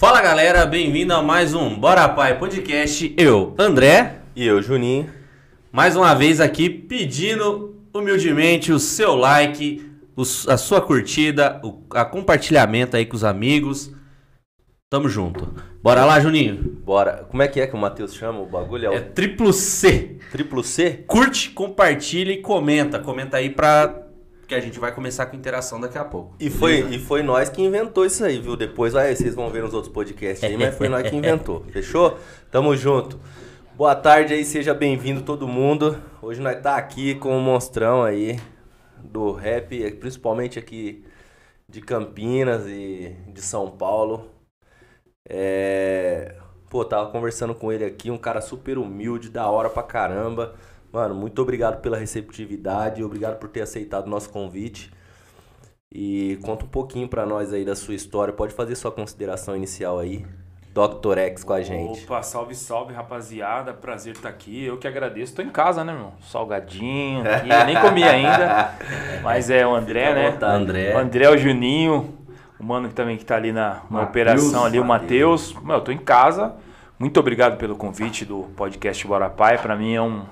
Fala galera, bem-vindo a mais um Bora Pai Podcast. Eu, André, E eu, Juninho. mais uma vez aqui pedindo humildemente o seu like, a sua curtida, o a compartilhamento aí com os amigos. Tamo junto. Bora lá, Juninho. Bora. Como é que é que o Matheus chama o bagulho? É o É triplo C. triplo C? Curte, compartilha e comenta. Comenta aí pra que a gente vai começar com interação daqui a pouco. E foi, e foi nós que inventou isso aí, viu? Depois vai, vocês vão ver nos outros podcasts aí, mas foi nós que inventou. Fechou? Tamo junto. Boa tarde aí, seja bem-vindo todo mundo. Hoje nós tá aqui com o monstrão aí do rap, principalmente aqui de Campinas e de São Paulo. É... Pô, tava conversando com ele aqui, um cara super humilde, da hora pra caramba. Mano, muito obrigado pela receptividade, obrigado por ter aceitado o nosso convite. E conta um pouquinho pra nós aí da sua história. Pode fazer sua consideração inicial aí. Dr. X com a gente. Opa, salve, salve, rapaziada. Prazer estar aqui. Eu que agradeço. Tô em casa, né, meu? Salgadinho aqui. Eu nem comi ainda. Mas é o André, né? vontade. André. O André, o Juninho. O mano que também que tá ali na, na operação ali, o Matheus. Matheus. Meu, eu tô em casa. Muito obrigado pelo convite do podcast Bora Pai. Pra mim é um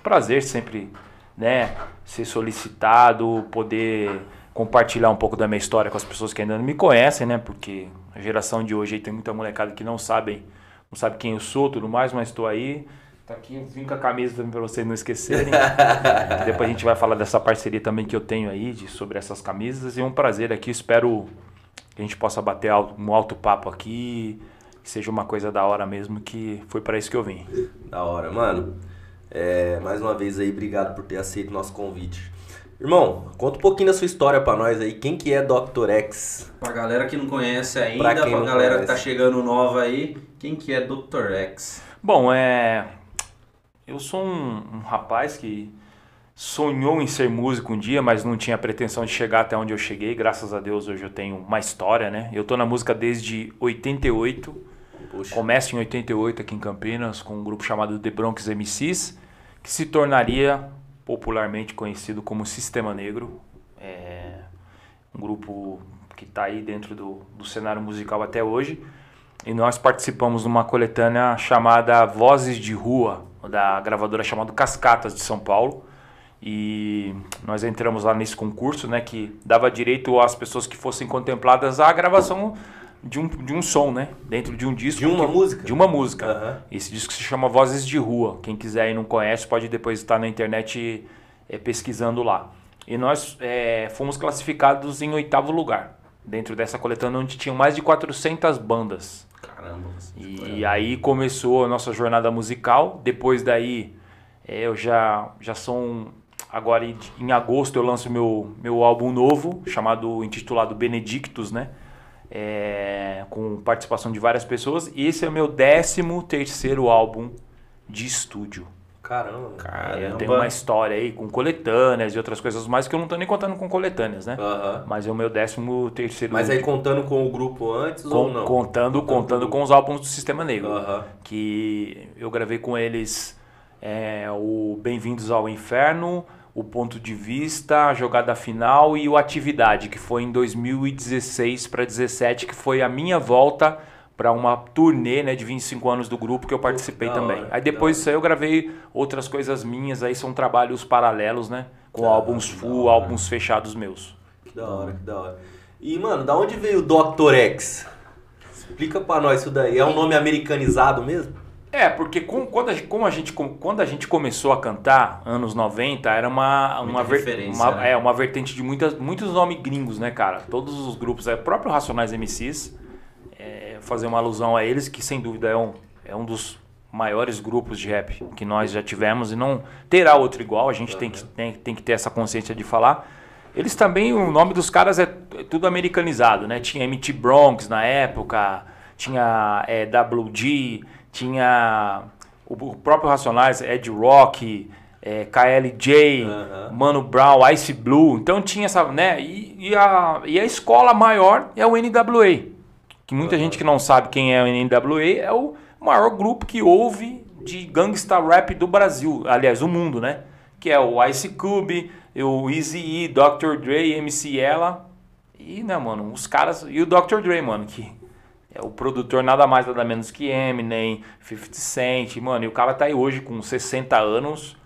prazer sempre, né, ser solicitado, poder compartilhar um pouco da minha história com as pessoas que ainda não me conhecem, né? Porque a geração de hoje aí tem muita molecada que não sabem, não sabe quem eu sou, tudo mais, mas estou aí. Tá aqui, vim com a camisa também pra vocês não esquecerem. Que Depois a gente vai falar dessa parceria também que eu tenho aí de, sobre essas camisas. E é um prazer aqui, espero que a gente possa bater um alto papo aqui, que seja uma coisa da hora mesmo, que foi para isso que eu vim. Da hora, mano. É, mais uma vez aí, obrigado por ter aceito o nosso convite. Irmão, conta um pouquinho da sua história pra nós aí. Quem que é Dr. X? Pra galera que não conhece ainda, Pra pra, galera conhece. que tá chegando nova aí, quem que é Dr. X? Bom, é. Eu sou um, um rapaz que sonhou em ser músico um dia, mas não tinha pretensão de chegar até onde eu cheguei. Graças a Deus hoje eu tenho uma história, né? Eu tô na música desde 88. Puxa. Começo em 88 aqui em Campinas com um grupo chamado The Bronx MCs, que se tornaria popularmente conhecido como Sistema Negro. É um grupo que está aí dentro do, do cenário musical até hoje. E nós participamos de uma coletânea chamada Vozes de Rua, da gravadora chamada Cascatas de São Paulo. E nós entramos lá nesse concurso, né, que dava direito às pessoas que fossem contempladas à gravação de um, de um som, né, dentro de um disco. De uma que- música? De uma música. Aham. Esse disco se chama Vozes de Rua. Quem quiser e não conhece pode depois estar na internet é, pesquisando lá. E nós é, fomos classificados em oitavo lugar dentro dessa coletânea onde tinham mais de 400 bandas. Caramba. E aí começou a nossa jornada musical. Depois daí, é, eu já, já são. Agora em- em agosto eu lanço meu, meu álbum novo, chamado, intitulado Benedictus, né? É, com participação de várias pessoas. E esse é o meu décimo terceiro álbum de estúdio. Caramba. É, eu tenho uma história aí com coletâneas e outras coisas mais que eu não tô nem contando com coletâneas, né? Mas é o meu décimo terceiro Mas aí contando com o grupo antes com- ou não? contando, contando com os álbuns do Sistema Negro que eu gravei com eles é, o Bem-vindos ao Inferno, o Ponto de Vista, a Jogada Final e o Atividade, que foi em 2016 para 17, que foi a minha volta para uma turnê né, de 25 anos do grupo que eu participei também. hora, aí depois disso aí eu gravei outras coisas minhas, aí são trabalhos paralelos, né? Com Da álbuns hora, full, álbuns fechados meus. Que da hora, que da hora. E, mano, da onde veio o Dr. X? Explica pra nós isso daí. É um nome americanizado mesmo? É, porque com- quando, a, gente- como a gente, com- quando a gente começou a cantar, anos 90, era uma, uma, ver- uma- né? é, uma vertente de muitas, muitos nomes gringos, né, cara? Todos os grupos, é, próprio Racionais MCs, é, fazer uma alusão a eles, que sem dúvida é um, é um dos maiores grupos de rap que nós já tivemos e não terá outro igual, a gente tem, que, tem, tem que ter essa consciência de falar. Eles também, o nome dos caras é, é tudo americanizado, né? Tinha MT Bronx na época, tinha é, WG, tinha o, o próprio Racionais, Ed Rock, é, KLJ, Aham. Mano Brown, Ice Blue. Então tinha essa, né? E, e a, e a escola maior é o NWA. Que muita gente que não sabe quem é o NWA é o maior grupo que houve de gangsta rap do Brasil, aliás, do mundo, né? Que é o Ice Cube, o Eazy-E, Dr. Dre, MC Ella. E, né, mano, os caras... E o Dr. Dre, mano, que o produtor nada mais nada menos que Eminem, 50 Cent, mano, e o cara tá aí hoje com 60 anos,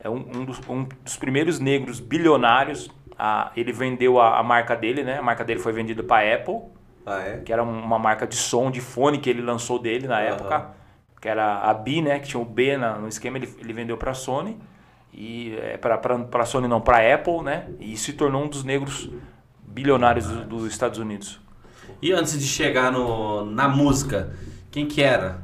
é um, um, dos, um dos, primeiros negros bilionários. A, ele vendeu a, a, marca dele, né? A marca dele foi vendida para Apple, ah, é? que era uma marca de som, de fone que ele lançou dele na uhum. época, que era a B, né? Que tinha o B na, no esquema, ele, ele vendeu para Sony e é, para Sony não, para Apple, né? E se tornou um dos negros bilionários do, dos Estados Unidos. E antes de chegar no, na música, quem que era?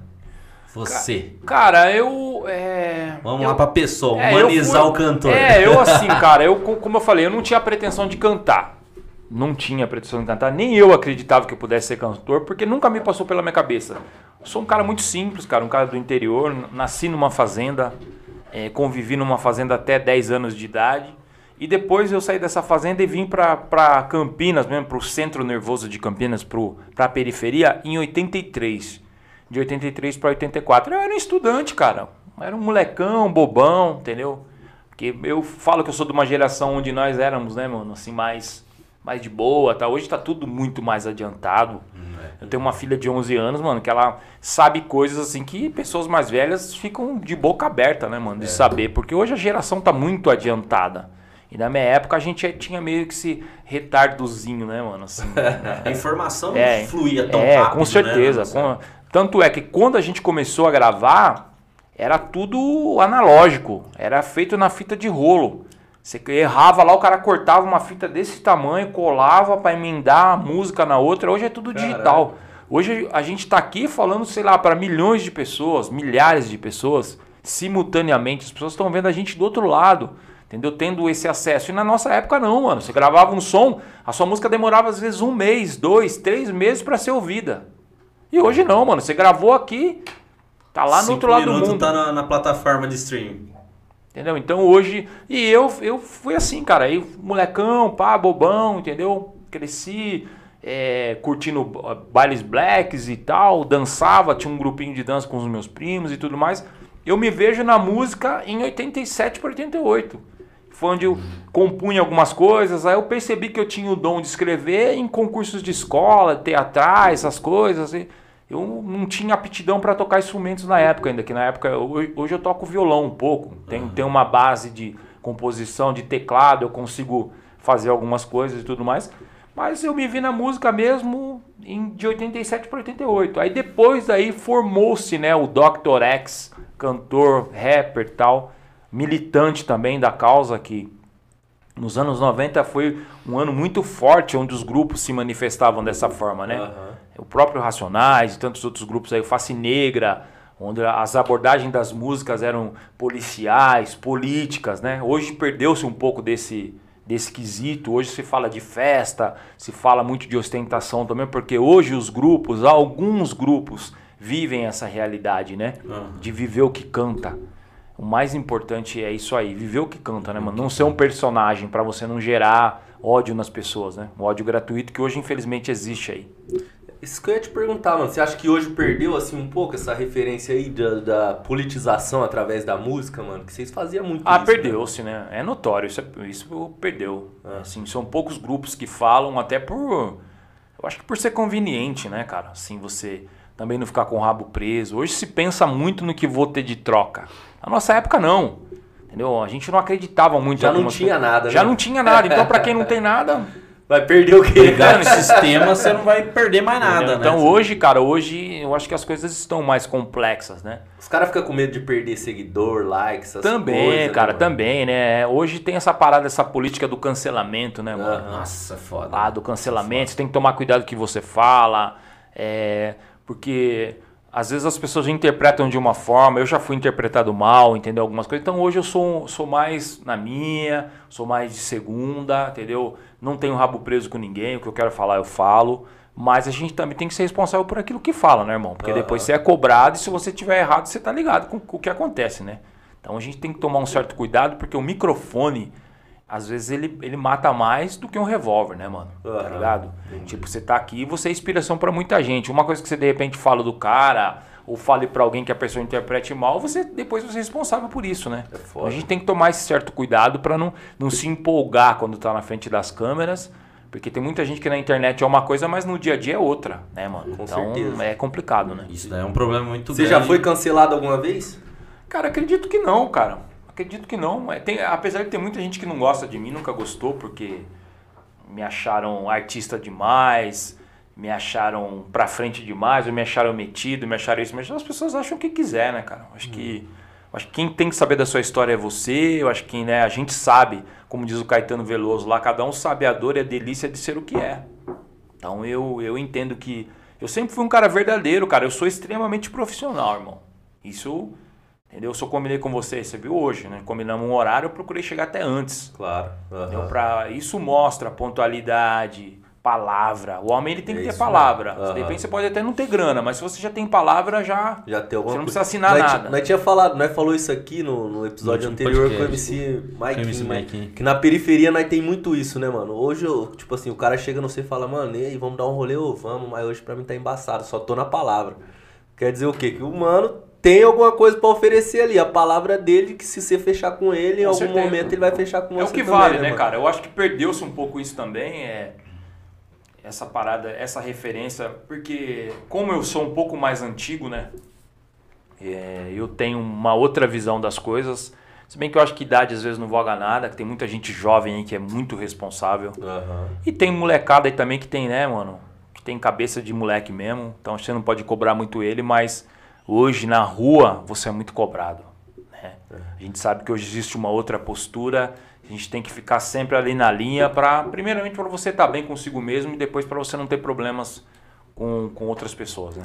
Você. Cara, eu. É, Vamos eu, lá pra pessoa, é, humanizar fui, o cantor. É, eu assim, cara, eu, como eu falei, eu não tinha pretensão de cantar. Não tinha pretensão de cantar, nem eu acreditava que eu pudesse ser cantor, porque nunca me passou pela minha cabeça. Eu sou um cara muito simples, cara, um cara do interior, nasci numa fazenda, é, convivi numa fazenda até 10 anos de idade. E depois eu saí dessa fazenda e vim para Campinas, mesmo para o centro nervoso de Campinas, para a periferia, em 83. De 83 para 84. Eu era um estudante, cara. Eu era um molecão, bobão, entendeu? Porque eu falo que eu sou de uma geração onde nós éramos, né, mano, assim, mais, mais de boa, tá? Hoje tá tudo muito mais adiantado. Eu tenho uma filha de 11 anos, mano, que ela sabe coisas assim que pessoas mais velhas ficam de boca aberta, né, mano, de é. saber. Porque hoje a geração tá muito adiantada. E na minha época a gente tinha meio que esse retardozinho, né, mano? Assim, a informação é, fluía tão é, rápido, com certeza. Né? Com, tanto é que quando a gente começou a gravar, era tudo analógico. Era feito na fita de rolo. Você errava lá, o cara cortava uma fita desse tamanho, colava para emendar a música na outra. Hoje é tudo digital. Hoje a gente está aqui falando, sei lá, para milhões de pessoas, milhares de pessoas, simultaneamente. As pessoas estão vendo a gente do outro lado entendeu? Tendo esse acesso. E na nossa época não, mano. Você gravava um som, a sua música demorava às vezes um mês, dois, três meses para ser ouvida. E hoje não, mano. Você gravou aqui, tá lá no outro lado do mundo. tá na, na, plataforma de streaming. Entendeu? Então hoje. E eu, eu fui assim, cara. Aí, molecão, pá, bobão, entendeu? Cresci. É, curtindo bailes blacks e tal, dançava, tinha um grupinho de dança com os meus primos e tudo mais. Eu me vejo na música em 87 para 88 foi onde eu compunha algumas coisas. Aí eu percebi que eu tinha o dom de escrever em concursos de escola, teatrais, essas coisas. Eu não tinha aptidão para tocar instrumentos na época ainda, que na época hoje eu toco violão um pouco. Tenho, uhum. uma base de composição, de teclado, eu consigo fazer algumas coisas e tudo mais. Mas eu me vi na música mesmo em, de 87 para 88. Aí depois daí formou-se né, o Dr. X, cantor, rapper tal militante também da causa que nos anos 90 foi um ano muito forte onde os grupos se manifestavam dessa forma, né? Uhum. O próprio Racionais e tantos outros grupos aí, Face Negra, onde as abordagens das músicas eram policiais, políticas, né? Hoje perdeu-se um pouco desse desse quesito. Hoje se fala de festa, se fala muito de ostentação também, porque hoje os grupos, alguns grupos vivem essa realidade, né? Uhum. De viver o que canta. O mais importante é isso aí, viver o que canta, né, mano? Não ser um personagem para você não gerar ódio nas pessoas, né? O ódio gratuito que hoje infelizmente existe aí. Isso que eu ia te perguntar, mano. Você acha que hoje perdeu, assim, um pouco essa referência aí da, da politização através da música, mano? Que vocês faziam muito Ah, perdeu-se, né? É notório, isso, é, isso perdeu. Ah. Assim, são poucos grupos que falam, até por... Eu acho que por ser conveniente, né, cara? Assim, você também não ficar com o rabo preso. Hoje se pensa muito no que vou ter de troca. Na nossa época, não. Entendeu? A gente não acreditava muito. Já não tinha coisas. nada. Já né? não tinha nada. Então, para quem não tem nada. Vai perder o quê? Ligar no sistema, você não vai perder mais nada, Então, né? hoje, cara, hoje eu acho que as coisas estão mais complexas, né? Os caras ficam com medo de perder seguidor, likes, essas também, coisas. Também, cara, né, também, né? Hoje tem essa parada, essa política do cancelamento, né, mano? Nossa, foda. Ah, do cancelamento. Foda. Você tem que tomar cuidado com o que você fala. É, porque às vezes as pessoas interpretam de uma forma, eu já fui interpretado mal, entendeu? Algumas coisas. Então hoje eu sou, sou mais na minha, sou mais de segunda, entendeu? Não tenho rabo preso com ninguém, o que eu quero falar eu falo. Mas a gente também tem que ser responsável por aquilo que fala, né, irmão? Porque uhum. depois você é cobrado e se você tiver errado, você tá ligado com, com o que acontece, né? Então a gente tem que tomar um certo cuidado, porque o microfone às vezes ele, ele mata mais do que um revólver, né, mano? Uhum. Tá ligado? Uhum. Tipo, você tá aqui e você é inspiração para muita gente. Uma coisa que você de repente fala do cara, ou fale para alguém que a pessoa interprete mal, você depois você é responsável por isso, né? É a gente tem que tomar esse certo cuidado para não, não se empolgar quando tá na frente das câmeras, Porque tem muita gente que na internet é uma coisa, mas no dia a dia é outra, né, mano? Com então certeza. é complicado, né? Isso daí é um problema muito Você grande. já foi cancelado alguma vez? Cara, acredito que não, cara. Acredito que não. É, tem- apesar de ter muita gente que não gosta de mim, nunca gostou, porque me acharam artista demais, me acharam pra frente demais, ou me acharam metido, me acharam isso, mas as pessoas acham o que quiser, né, cara? Acho que acho que quem tem que saber da sua história é você, eu acho que né, a gente sabe, como diz o Caetano Veloso lá, cada um sabe a dor e a delícia de ser o que é. Então eu, eu entendo que. Eu sempre fui um cara verdadeiro, cara. Eu sou extremamente profissional, irmão. Isso. Entendeu? Eu só combinei com você, você viu hoje, né? Combinamos um horário, eu procurei chegar até antes. Claro. Entendeu? Pra, isso mostra pontualidade, palavra. O homem ele tem que É ter isso palavra. mesmo. Aham. De repente você pode até não ter grana, mas se você já tem palavra, já. Já tem alguma Você não precisa assinar nós, nada. Nós tinha falado, nós falou isso aqui no, no episódio No anterior com o podcast. MC Mike. MC Mike. Que na periferia nós tem muito isso, né, mano? Hoje, eu, tipo assim, o cara chega no você e fala, mano, e aí, vamos dar um rolê ou vamos, mas hoje pra mim tá embaçado, só tô na palavra. Quer dizer o quê? Que o mano tem alguma coisa pra oferecer ali. A palavra dele, que se você fechar com ele, em Com algum certeza. momento ele vai fechar com É você. o que também, vale, né, mano? cara? Eu acho que perdeu-se um pouco isso também, é essa parada, essa referência, porque como eu sou um pouco mais antigo, né? é, eu tenho uma outra visão das coisas. Se bem que eu acho que idade às vezes não voga nada, que tem muita gente jovem aí que é muito responsável. Aham. E tem molecada aí também que tem, né, mano? Que tem cabeça de moleque mesmo. Então você não pode cobrar muito ele, mas hoje na rua você é muito cobrado. Né? A gente sabe que hoje existe uma outra postura. A gente tem que ficar sempre ali na linha para, primeiramente, para você estar bem consigo mesmo e depois para você não ter problemas com, com outras pessoas, né?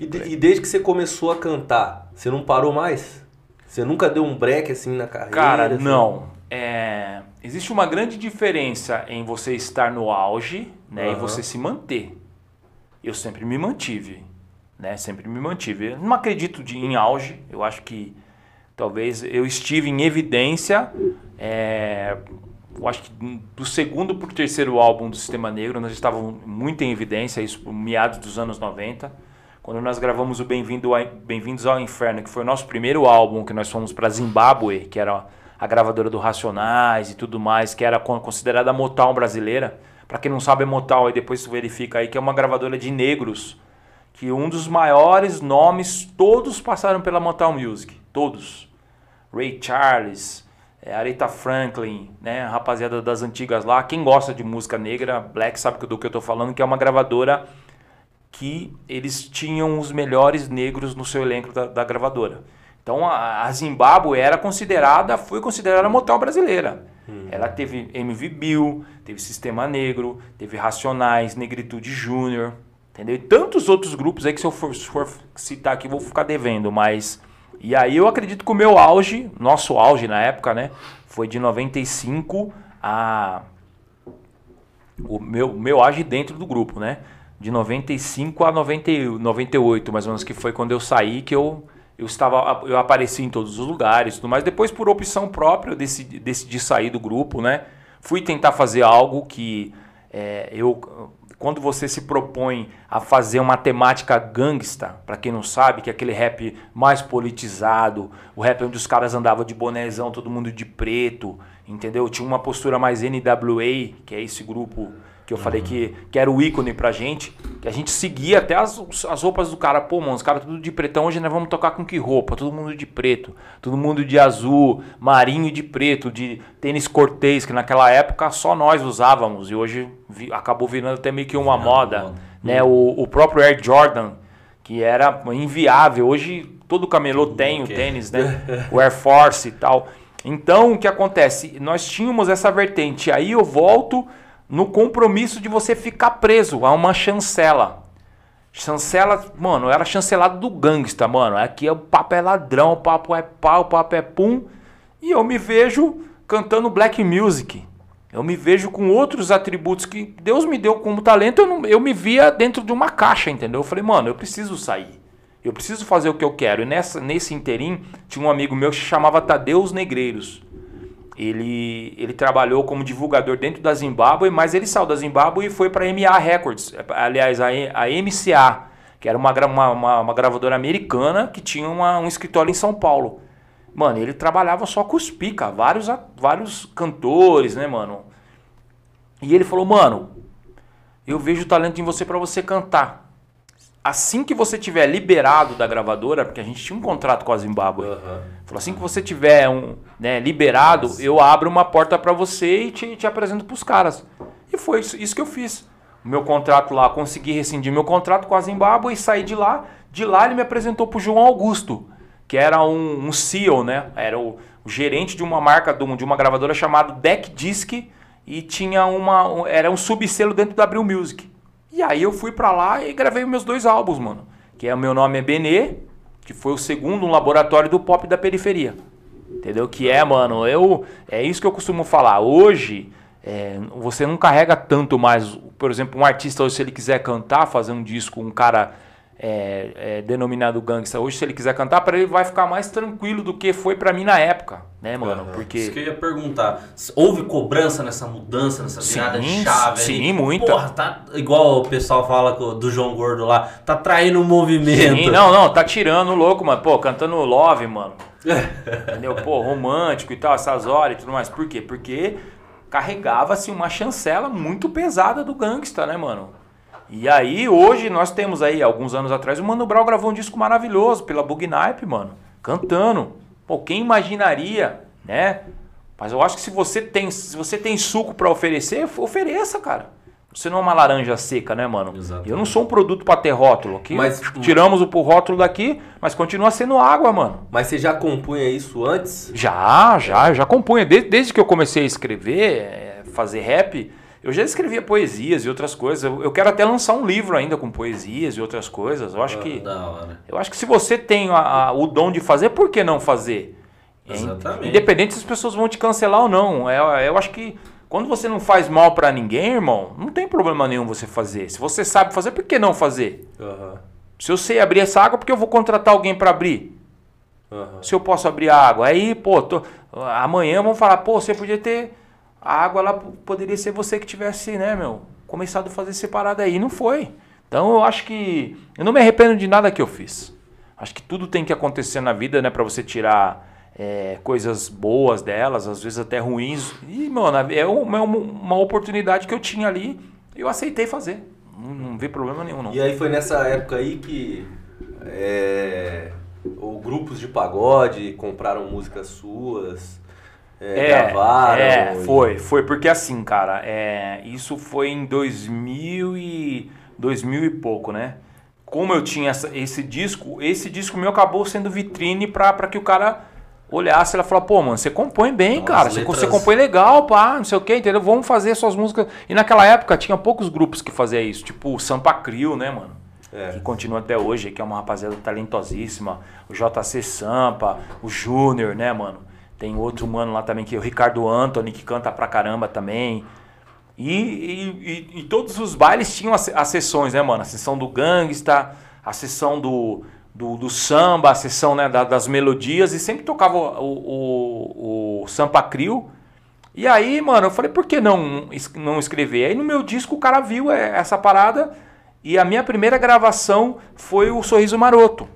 E, de- e desde que você começou a cantar, você não parou mais? Você nunca deu um break assim na carreira? Cara, assim? não. É, existe uma grande diferença em você estar no auge né, e Aham. você se manter. Eu sempre me mantive. Né? Sempre me mantive. Eu não acredito de, em auge. Eu acho que talvez eu estive em evidência. é, eu acho que do segundo para o terceiro álbum do Sistema Negro, nós estávamos muito em evidência, isso por meados dos anos 90. Quando nós gravamos o Bem-vindo Bem-vindos ao Inferno, que foi o nosso primeiro álbum, que nós fomos para Zimbábue, que era a gravadora do Racionais e tudo mais, que era con- considerada a Motown brasileira. Para quem não sabe, a Motown, aí depois você verifica aí, que é uma gravadora de negros, que um dos maiores nomes, todos passaram pela Motown Music, todos. Ray Charles, é, Aretha Franklin, né, rapaziada das antigas lá. Quem gosta de música negra, Black sabe do que eu tô falando, que é uma gravadora que eles tinham os melhores negros no seu elenco da, da gravadora. Então a, a Zimbábue era considerada, foi considerada a Motown brasileira. Ela teve MV Bill, teve Sistema Negro, teve Racionais, Negritude Júnior, entendeu? E tantos outros grupos aí que se eu for, for citar aqui vou ficar devendo, mas e aí eu acredito que o meu auge, nosso auge na época, né, foi de 95 a o meu, meu auge dentro do grupo, né? De 95 a 90, e- 98, mais ou menos, que foi quando eu saí, que eu, eu estava. Eu apareci em todos os lugares tudo mais. Depois, por opção própria, eu decidi, decidi sair do grupo, né? Fui tentar fazer algo que é, eu. Quando você se propõe a fazer uma temática gangsta, pra quem não sabe, que é aquele rap mais politizado, o rap onde os caras andavam de bonézão, todo mundo de preto, entendeu? Tinha uma postura mais NWA, que é esse grupo que eu falei que, que era o ícone pra gente, que a gente seguia até as, as roupas do cara. Pô, mano, os caras tudo de pretão, hoje nós vamos tocar com que roupa? Todo mundo de preto, todo mundo de azul, marinho de preto, de tênis cortês, que naquela época só nós usávamos, e hoje vi- acabou virando até meio que uma moda. moda. Né? O, o próprio Air Jordan, que era inviável, hoje todo camelô tem o quer. tênis, né? o Air Force e tal. Então, o que acontece? Nós tínhamos essa vertente. Aí eu volto no compromisso de você ficar preso a uma chancela. Chancela, mano, era chancelado do gangsta, mano. Aqui o papo é ladrão, o papo é pau, o papo é pum. E eu me vejo cantando black music. Eu me vejo com outros atributos que Deus me deu como talento. Eu, não- eu me via dentro de uma caixa, entendeu? Eu falei, mano, eu preciso sair. Eu preciso fazer o que eu quero. E nessa, nesse interim, tinha um amigo meu que se chamava Tadeus Negreiros. Ele, ele trabalhou como divulgador dentro da Zimbábue, mas ele saiu da Zimbábue e foi para a MA Records. Aliás, a, a MCA, que era uma, uma, uma, gravadora americana que tinha uma- um escritório em São Paulo. Mano, ele trabalhava só com os pica, vários, vários cantores, né, mano? E ele falou, mano, eu vejo o talento em você para você cantar. Assim que você tiver liberado da gravadora, porque a gente tinha um contrato com a Zimbábue. Aham. Falou, assim que você tiver um, né, liberado, eu abro uma porta pra você e te, te apresento pros caras. E foi isso, isso que eu fiz. O meu contrato lá, consegui rescindir meu contrato com a Zimbábue e saí de lá. De lá ele me apresentou pro João Augusto, que era um, um CEO, né? Era o, o gerente de uma marca, de um- uma gravadora chamada Deck Disc e tinha uma, um- era um subselo dentro da Abril Music. E aí eu fui pra lá e gravei meus dois álbuns, mano. Que é o meu nome é Benê, que foi o segundo um laboratório do pop da periferia. Entendeu? Que é, mano, eu. É isso que eu costumo falar. Hoje, é, você não carrega tanto mais. Por exemplo, um artista hoje, se ele quiser cantar, fazer um disco, um cara é, é, denominado gangsta, hoje, se ele quiser cantar, para ele vai ficar mais tranquilo do que foi pra mim na época, né, mano? Aham. Porque. Isso que eu ia perguntar. Houve cobrança nessa mudança, nessa virada de Sim, chave? sim, aí? muita. Porra, tá igual o pessoal fala do João Gordo lá, tá traindo o movimento. Sim, não, não, tá tirando o louco, mano. Pô, cantando Love, mano. Entendeu? Pô, romântico e tal, essas horas e tudo mais. Por quê? Porque carregava-se uma chancela muito pesada do gangsta, né, mano? E aí, hoje, nós temos aí, alguns anos atrás, o Mano Brown gravou um disco maravilhoso pela Bugnipe, mano. Cantando. Pô, quem imaginaria, né? Mas eu acho que se você tem, se você tem suco pra oferecer, ofereça, cara. Você não é uma laranja seca, né, mano? Exatamente. Eu não sou um produto pra ter rótulo. Aqui Mas- tiramos o rótulo daqui, mas continua sendo água, mano. Mas você já compunha isso antes? Já, já, eu já compunha. Desde, desde que eu comecei a escrever, é, fazer rap, eu já escrevia poesias e outras coisas. Eu, eu quero até lançar um livro ainda com poesias e outras coisas. Eu acho que, Da hora. eu acho que se você tem a- a- o dom de fazer, por que não fazer? É, Exatamente. Independente se as pessoas vão te cancelar ou não. É, eu acho que quando você não faz mal pra ninguém, irmão, não tem problema nenhum você fazer. Se você sabe fazer, por que não fazer? Aham. Se eu sei abrir essa água, por que eu vou contratar alguém pra abrir? Aham. se eu posso abrir a água. Aí, pô, tô- amanhã vão falar, pô, você podia ter. A água lá poderia ser você que tivesse, né, meu, começado a fazer separado aí. Não foi. Então eu acho que. Eu não me arrependo de nada que eu fiz. Acho que tudo tem que acontecer na vida, né, pra você tirar é, coisas boas delas, às vezes até ruins. E, mano, é uma, uma oportunidade que eu tinha ali eu aceitei fazer. Não, não vi problema nenhum, não. E aí foi nessa época aí que é, o grupos de pagode compraram músicas suas, é, gravaram. É, e- foi, foi porque assim, cara, é, isso foi em 2000 e 2000 e pouco, né? Como eu tinha essa- esse disco, esse disco meu acabou sendo vitrine pra, pra que o cara olhasse e ela falou, pô, mano, você compõe bem, Então, cara, letras- você compõe legal, pá, não sei o que, entendeu? Vamos fazer suas músicas. E naquela época tinha poucos grupos que faziam isso, tipo o Sampa Crio, né, mano? É. que continua até hoje, que é uma rapaziada talentosíssima. O JC Sampa, o Júnior, né, mano? Tem outro mano lá também, que é o Ricardo Anthony, que canta pra caramba também. E, e, e- e todos os bailes tinham as, as sessões, né, mano? A sessão do gangsta, a sessão do, do, do samba, a sessão né, da- das melodias, e sempre tocava o, o, o Sampa Crio. E aí, mano, eu falei, por que não, não escrever? Aí no meu disco o cara viu é, essa parada e a minha primeira gravação foi o Sorriso Maroto.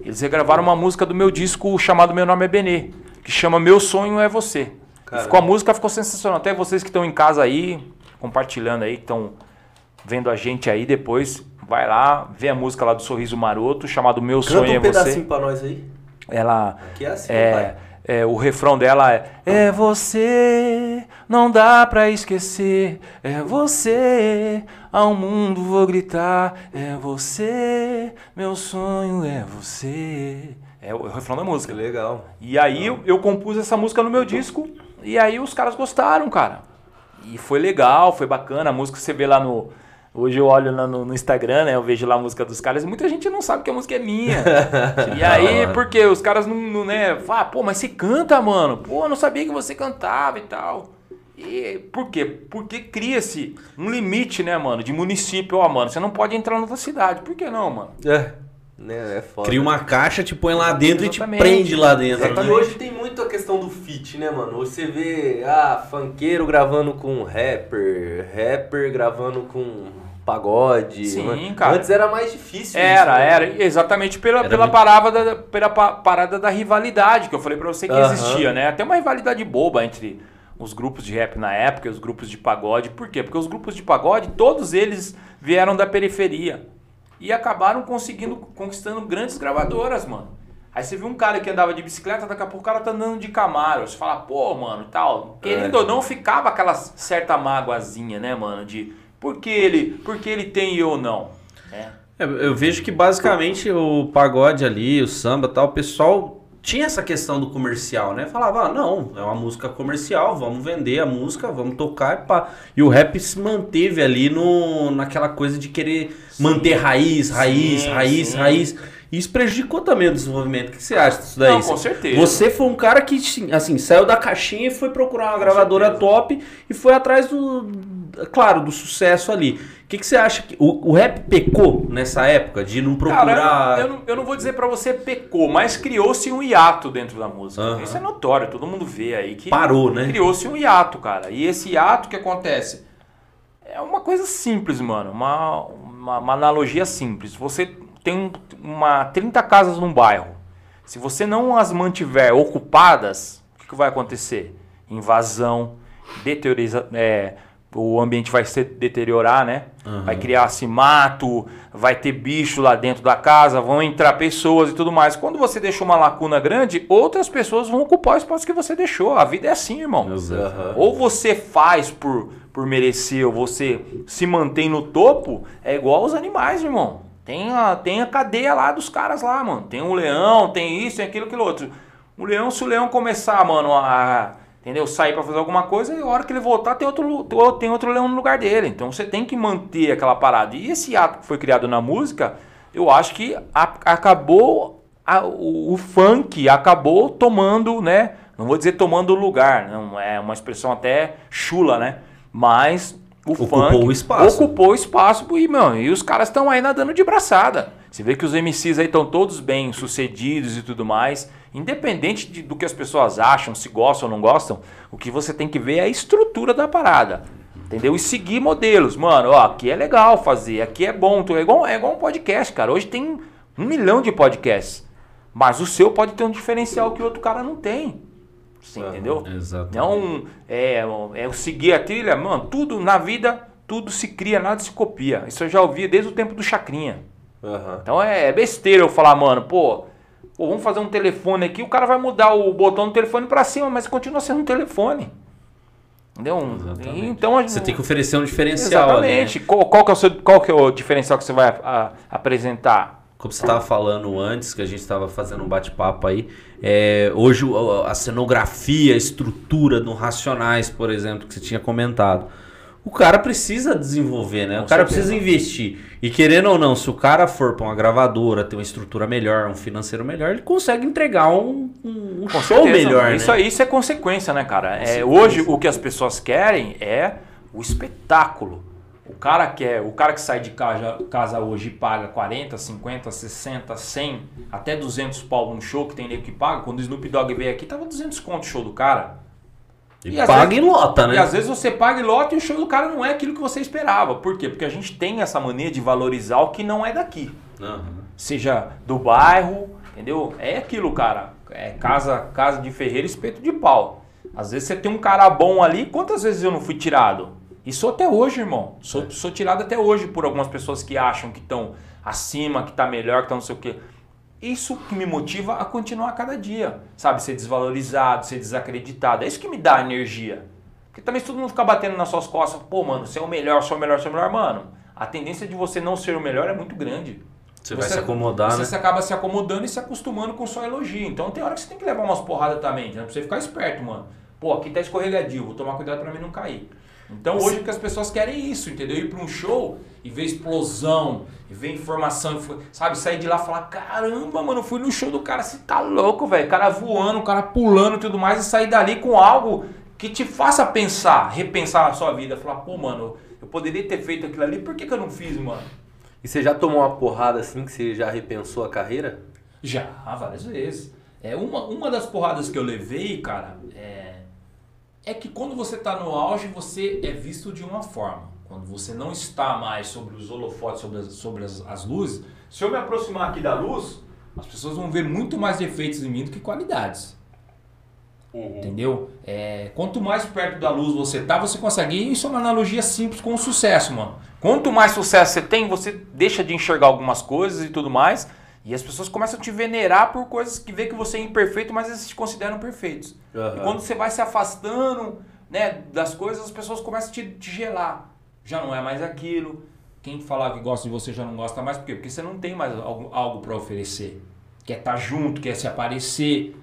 Eles regravaram uma música do meu disco chamado Meu Nome é Benê, que chama Meu Sonho é Você. Ficou, a música ficou sensacional. Até vocês que estão em casa aí, compartilhando aí, que estão vendo a gente aí depois, vai lá, vê a música lá do Sorriso Maroto, chamado Meu Canta Sonho um é pedacinho Você. pra nós aí. Ela Que é assim, é, pai. é, o refrão dela é É você, não dá pra esquecer É você, ao mundo vou gritar É você, meu sonho é você É o, é o refrão da Que música legal. E aí eu, eu compus essa música no meu disco E aí os caras gostaram, cara E foi legal, foi bacana A música você vê lá no... Hoje eu olho lá no, no Instagram, né? Eu vejo lá a música dos caras. e Muita gente não sabe que a música é minha. E aí, porque os caras não, não né? Fala, pô, mas você canta, mano. Pô, eu não sabia que você cantava e tal. E por quê? Porque cria-se um limite, né, mano, de município. Ó, mano, você não pode entrar na outra cidade. Por que não, mano? É, né, é foda. Cria uma caixa, te põe lá dentro e Exatamente. te prende lá dentro. É que né? hoje tem muito a questão do feat, né, mano? Você vê, ah, funkeiro gravando com rapper, rapper gravando com pagode. Sim, An- cara. Antes era mais difícil Era, isso, né? era. Exatamente pela, Era pela, muito- parada da, pela pa- parada da rivalidade, que eu falei pra você que Aham. existia, né? Até uma rivalidade boba entre os grupos de rap na época, os grupos de pagode. Por quê? Porque os grupos de pagode, todos eles vieram da periferia. E acabaram conseguindo, conquistando grandes gravadoras, mano. Aí você viu um cara que andava de bicicleta, daqui a pouco o cara tá andando de Camaro. Você fala, pô, mano, tal. Querendo é. ou não, ficava aquela certa mágoazinha, né, mano? De por que ele, por que ele tem e eu não? É. É, eu vejo que basicamente o pagode ali, o samba tal, o pessoal tinha essa questão do comercial, né? Falava, ah, não, é uma música comercial, vamos vender a música, vamos tocar e pá. E o rap se manteve ali no, naquela coisa de querer sim. manter raiz, raiz, sim, raiz, sim. raiz. Isso prejudicou também o desenvolvimento. O que você acha disso daí? Não, com certeza. Você foi um cara que, assim, saiu da caixinha e foi procurar uma com gravadora certeza. top e foi atrás do, claro, do sucesso ali que, que você acha que o, o, rap pecou nessa época de não procurar. Cara, eu, não, eu não vou dizer para você pecou, mas criou-se um hiato dentro da música. Uhum. Isso é notório, todo mundo vê aí que parou, né? Criou-se um hiato, cara. E esse hiato que acontece é uma coisa simples, mano. Uma, uma, uma analogia simples. Você tem uma 30 casas num bairro. Se você não as mantiver ocupadas, o que, que vai acontecer? Invasão, deteriorização. É, o ambiente vai se deteriorar, né? Uhum. Vai criar-se mato, vai ter bicho lá dentro da casa, vão entrar pessoas e tudo mais. Quando você deixou uma lacuna grande, outras pessoas vão ocupar o espaço que você deixou. A vida é assim, irmão. Uhum. Ou você faz por, por merecer, ou você se mantém no topo, é igual aos animais, irmão. Tem a, tem a cadeia lá dos caras lá, mano. Tem um leão, tem isso, tem aquilo, aquilo outro. O leão, se o leão começar, mano, a entendeu? Sair para fazer alguma coisa e a hora que ele voltar tem outro, tem outro leão no lugar dele. Então você tem que manter aquela parada. E esse ato que foi criado na música, eu acho que a, acabou a, o, o, funk acabou tomando, né? Não vou dizer tomando lugar, não é uma expressão até chula, né? Mas o ocupou funk o espaço. ocupou o espaço e, meu, e os caras estão aí nadando de braçada. Você vê que os MCs aí estão todos bem sucedidos e tudo mais. Independente de, do que as pessoas acham, se gostam ou não gostam, o que você tem que ver é a estrutura da parada. Entendeu? E seguir modelos. Mano, ó, aqui é legal fazer, aqui é bom. É igual, é igual um podcast, cara. Hoje tem um milhão de podcasts. Mas o seu pode ter um diferencial que o outro cara não tem. Você entendeu? Exatamente. Não é, é o seguir a trilha, mano, tudo na vida, tudo se cria, nada se copia. Isso eu já ouvi desde o tempo do Chacrinha. Uhum. Então é, é besteira eu falar, mano, pô, Pô, vamos fazer um telefone aqui, o cara vai mudar o botão do telefone para cima, mas continua sendo um telefone. Entendeu? Exatamente. Então você tem que oferecer um diferencial. Exatamente. Ali, né? qual, qual, que é o seu, qual que é o diferencial que você vai a, apresentar? Como você estava falando antes, que a gente estava fazendo um bate-papo aí, é, hoje a cenografia, a estrutura do Racionais, por exemplo, que você tinha comentado o cara precisa desenvolver, né? Com o cara certeza. precisa investir. E querendo ou não, se o cara for para uma gravadora, ter uma estrutura melhor, um financeiro melhor, ele consegue entregar um, um show certeza. melhor. Isso, né? isso é consequência, né, cara? É, hoje o que as pessoas querem é o espetáculo. O cara quer, o cara que sai de casa, casa hoje e paga 40, 50, 60, 100, até 200 pau num show que tem nego que paga. Quando o Snoop Dogg veio aqui, tava 200 conto o show do cara. E, e paga vezes, e lota, né? E às vezes você paga e lota e o show do cara não é aquilo que você esperava. Por quê? Porque a gente tem essa mania de valorizar o que não é daqui. Uhum. Seja do bairro, entendeu? É aquilo, cara. É casa, casa de ferreiro, espeto de pau. Às vezes você tem um cara bom ali. Quantas vezes eu não fui tirado? E sou até hoje, irmão. Sou, é. sou tirado até hoje por algumas pessoas que acham que estão acima, que está melhor, que estão não sei o quê. Isso que me motiva a continuar a cada dia, sabe? Ser desvalorizado, ser desacreditado. É isso que me dá energia. Porque também se todo mundo ficar batendo nas suas costas, pô, mano, você é o melhor, você é o melhor, você é o melhor, mano. A tendência de você não ser o melhor é muito grande. Você, você vai se acomodar, você né? Você acaba se acomodando e se acostumando com só elogio. Então tem hora que você tem que levar umas porradas também, né? Pra você ficar esperto, mano. Pô, aqui tá escorregadio, vou tomar cuidado para mim não cair. Então hoje que as pessoas querem isso, entendeu? Ir para um show e ver explosão, e ver informação, sabe? Sair de lá e falar, caramba, mano, fui no show do cara, você tá louco, velho. O cara voando, o cara pulando e tudo mais, e sair dali com algo que te faça pensar, repensar na sua vida. Falar, pô, mano, eu poderia ter feito aquilo ali, por que, que eu não fiz, mano? E você já tomou uma porrada assim que você já repensou a carreira? Já, várias vezes. É uma, uma das porradas que eu levei, cara, é é que quando você está no auge, você é visto de uma forma. Quando você não está mais sobre os holofotes, sobre as, sobre as, as luzes, se eu me aproximar aqui da luz, as pessoas vão ver muito mais defeitos em mim do que qualidades. Uhum. Entendeu? É, quanto mais perto da luz você tá, você consegue. Isso é uma analogia simples com o sucesso, mano. Quanto mais sucesso você tem, você deixa de enxergar algumas coisas e tudo mais. E as pessoas começam a te venerar por coisas que vê que você é imperfeito, mas eles te consideram perfeitos. Uhum. E quando você vai se afastando né, das coisas, as pessoas começam a te, te gelar. Já não é mais aquilo. Quem falar que gosta de você já não gosta mais. Por quê? Porque você não tem mais algo, algo para oferecer. Quer estar tá junto, quer se aparecer.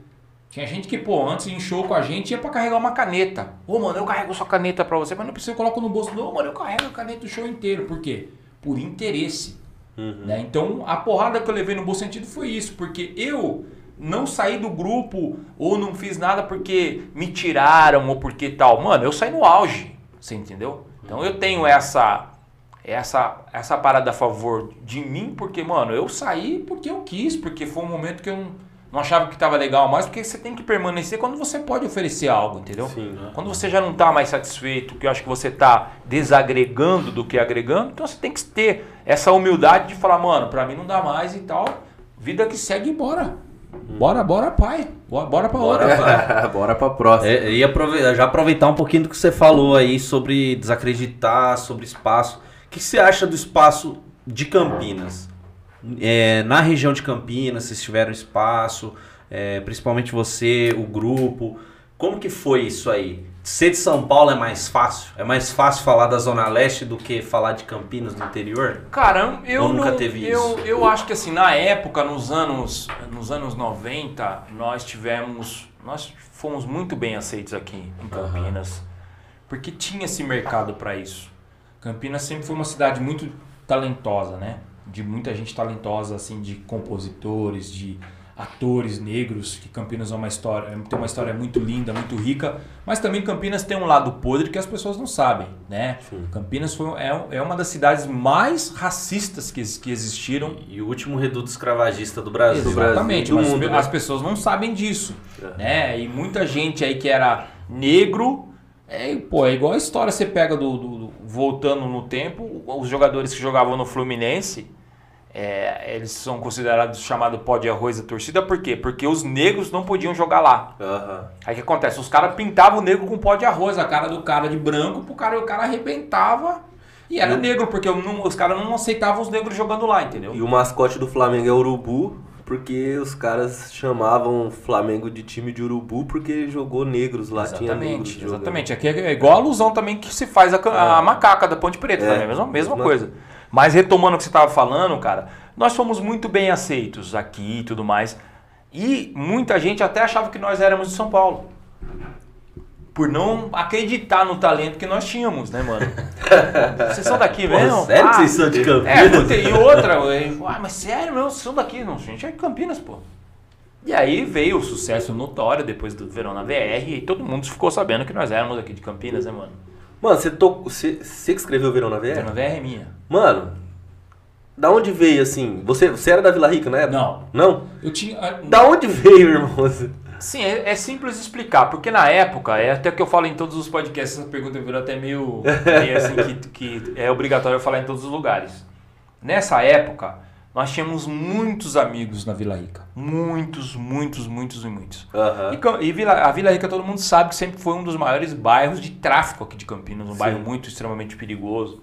Tinha gente que, pô, antes em show com a gente ia pra carregar uma caneta. Ô, mano, eu carrego sua caneta pra você, mas não precisa, eu coloco no bolso. Não, mano, eu carrego a caneta o show inteiro. Por quê? Por interesse. Uhum. Né? Então, a porrada que eu levei no bom sentido foi isso, porque eu não saí do grupo ou não fiz nada porque me tiraram ou porque tal. Mano, eu saí no auge, você entendeu? Então eu tenho essa essa essa parada a favor de mim porque, mano, eu saí porque eu quis, porque foi um momento que eu não não achava que estava legal mais, porque você tem que permanecer quando você pode oferecer algo, entendeu? Sim, né? Quando você já não está mais satisfeito, que eu acho que você está desagregando do que agregando, então você tem que ter essa humildade de falar, mano, para mim não dá mais e tal, vida que segue e bora. Bora, bora, pai. Bora, bora pra bora, outra. bora pra próxima. É, e aproveitar, já aproveitar um pouquinho do que você falou aí sobre desacreditar, sobre espaço. O que você acha do espaço de Campinas? é, na região de Campinas, vocês tiveram espaço, é, principalmente você, o grupo. Como que foi isso aí? Ser de São Paulo é mais fácil? É mais fácil falar da Zona Leste do que falar de Campinas no interior? Caramba, eu Ou nunca não, teve eu, isso. Eu acho que assim, na época, nos anos, nos anos 90, nós tivemos. Nós fomos muito bem aceitos aqui em Campinas. Uhum. Porque tinha esse mercado para isso. Campinas sempre foi uma cidade muito talentosa, né? de muita gente talentosa, assim, de compositores, de atores negros, que Campinas é uma história, tem uma história muito linda, muito rica, mas também Campinas tem um lado podre que as pessoas não sabem, né? Sim. Campinas foi, é, é uma das cidades mais racistas que, que existiram. E, e o último reduto escravagista do Brasil. Exatamente, do mundo, as né? pessoas não sabem disso, é. né? E muita gente aí que era negro é, pô, é igual a história você pega do, do, do, voltando no tempo, os jogadores que jogavam no Fluminense, é, eles são considerados chamado pó de arroz da torcida, por quê? Porque os negros não podiam jogar lá. Uhum. Aí o que acontece? Os caras pintavam o negro com pó de arroz, a cara do cara de branco, pro cara, o cara arrebentava. E era negro, porque não, os caras não aceitavam os negros jogando lá, entendeu? E o mascote do Flamengo é urubu, porque os caras chamavam Flamengo de time de urubu porque jogou negros lá, exatamente, tinha negros Exatamente, exatamente. Aqui é igual a alusão também que se faz a, a é. macaca da Ponte Preta, é, também, mesma, mesma coisa. Mas retomando o que você estava falando, cara, nós fomos muito bem aceitos aqui e tudo mais. E muita gente até achava que nós éramos de São Paulo. Por não acreditar no talento que nós tínhamos, né, mano? vocês são daqui mesmo? Sério ah, que vocês são de Campinas? É, e outra, ah, mas sério, meu, vocês são daqui? Não, gente é de Campinas, pô. E aí veio o sucesso notório depois do Verão na VR e todo mundo ficou sabendo que nós éramos aqui de Campinas, né, mano? Mano, você, to... você, você que escreveu Verão na VR? Verão na VR é minha. Mano, da onde veio assim? Você, você era da Vila Rica, né? Não. Não? Eu tinha. Ah, da onde veio, irmão? Sim, é, é, simples explicar, porque na época, é até que eu falo em todos os podcasts, essa pergunta virou até meio, meio assim que, que é obrigatório eu falar em todos os lugares. Nessa época, nós tínhamos muitos amigos na Vila Rica. Muitos, muitos, muitos e muitos. Uhum. E, e Vila, a Vila Rica, todo mundo sabe que sempre foi um dos maiores bairros de tráfico aqui de Campinas. Um Sim. bairro muito, extremamente perigoso.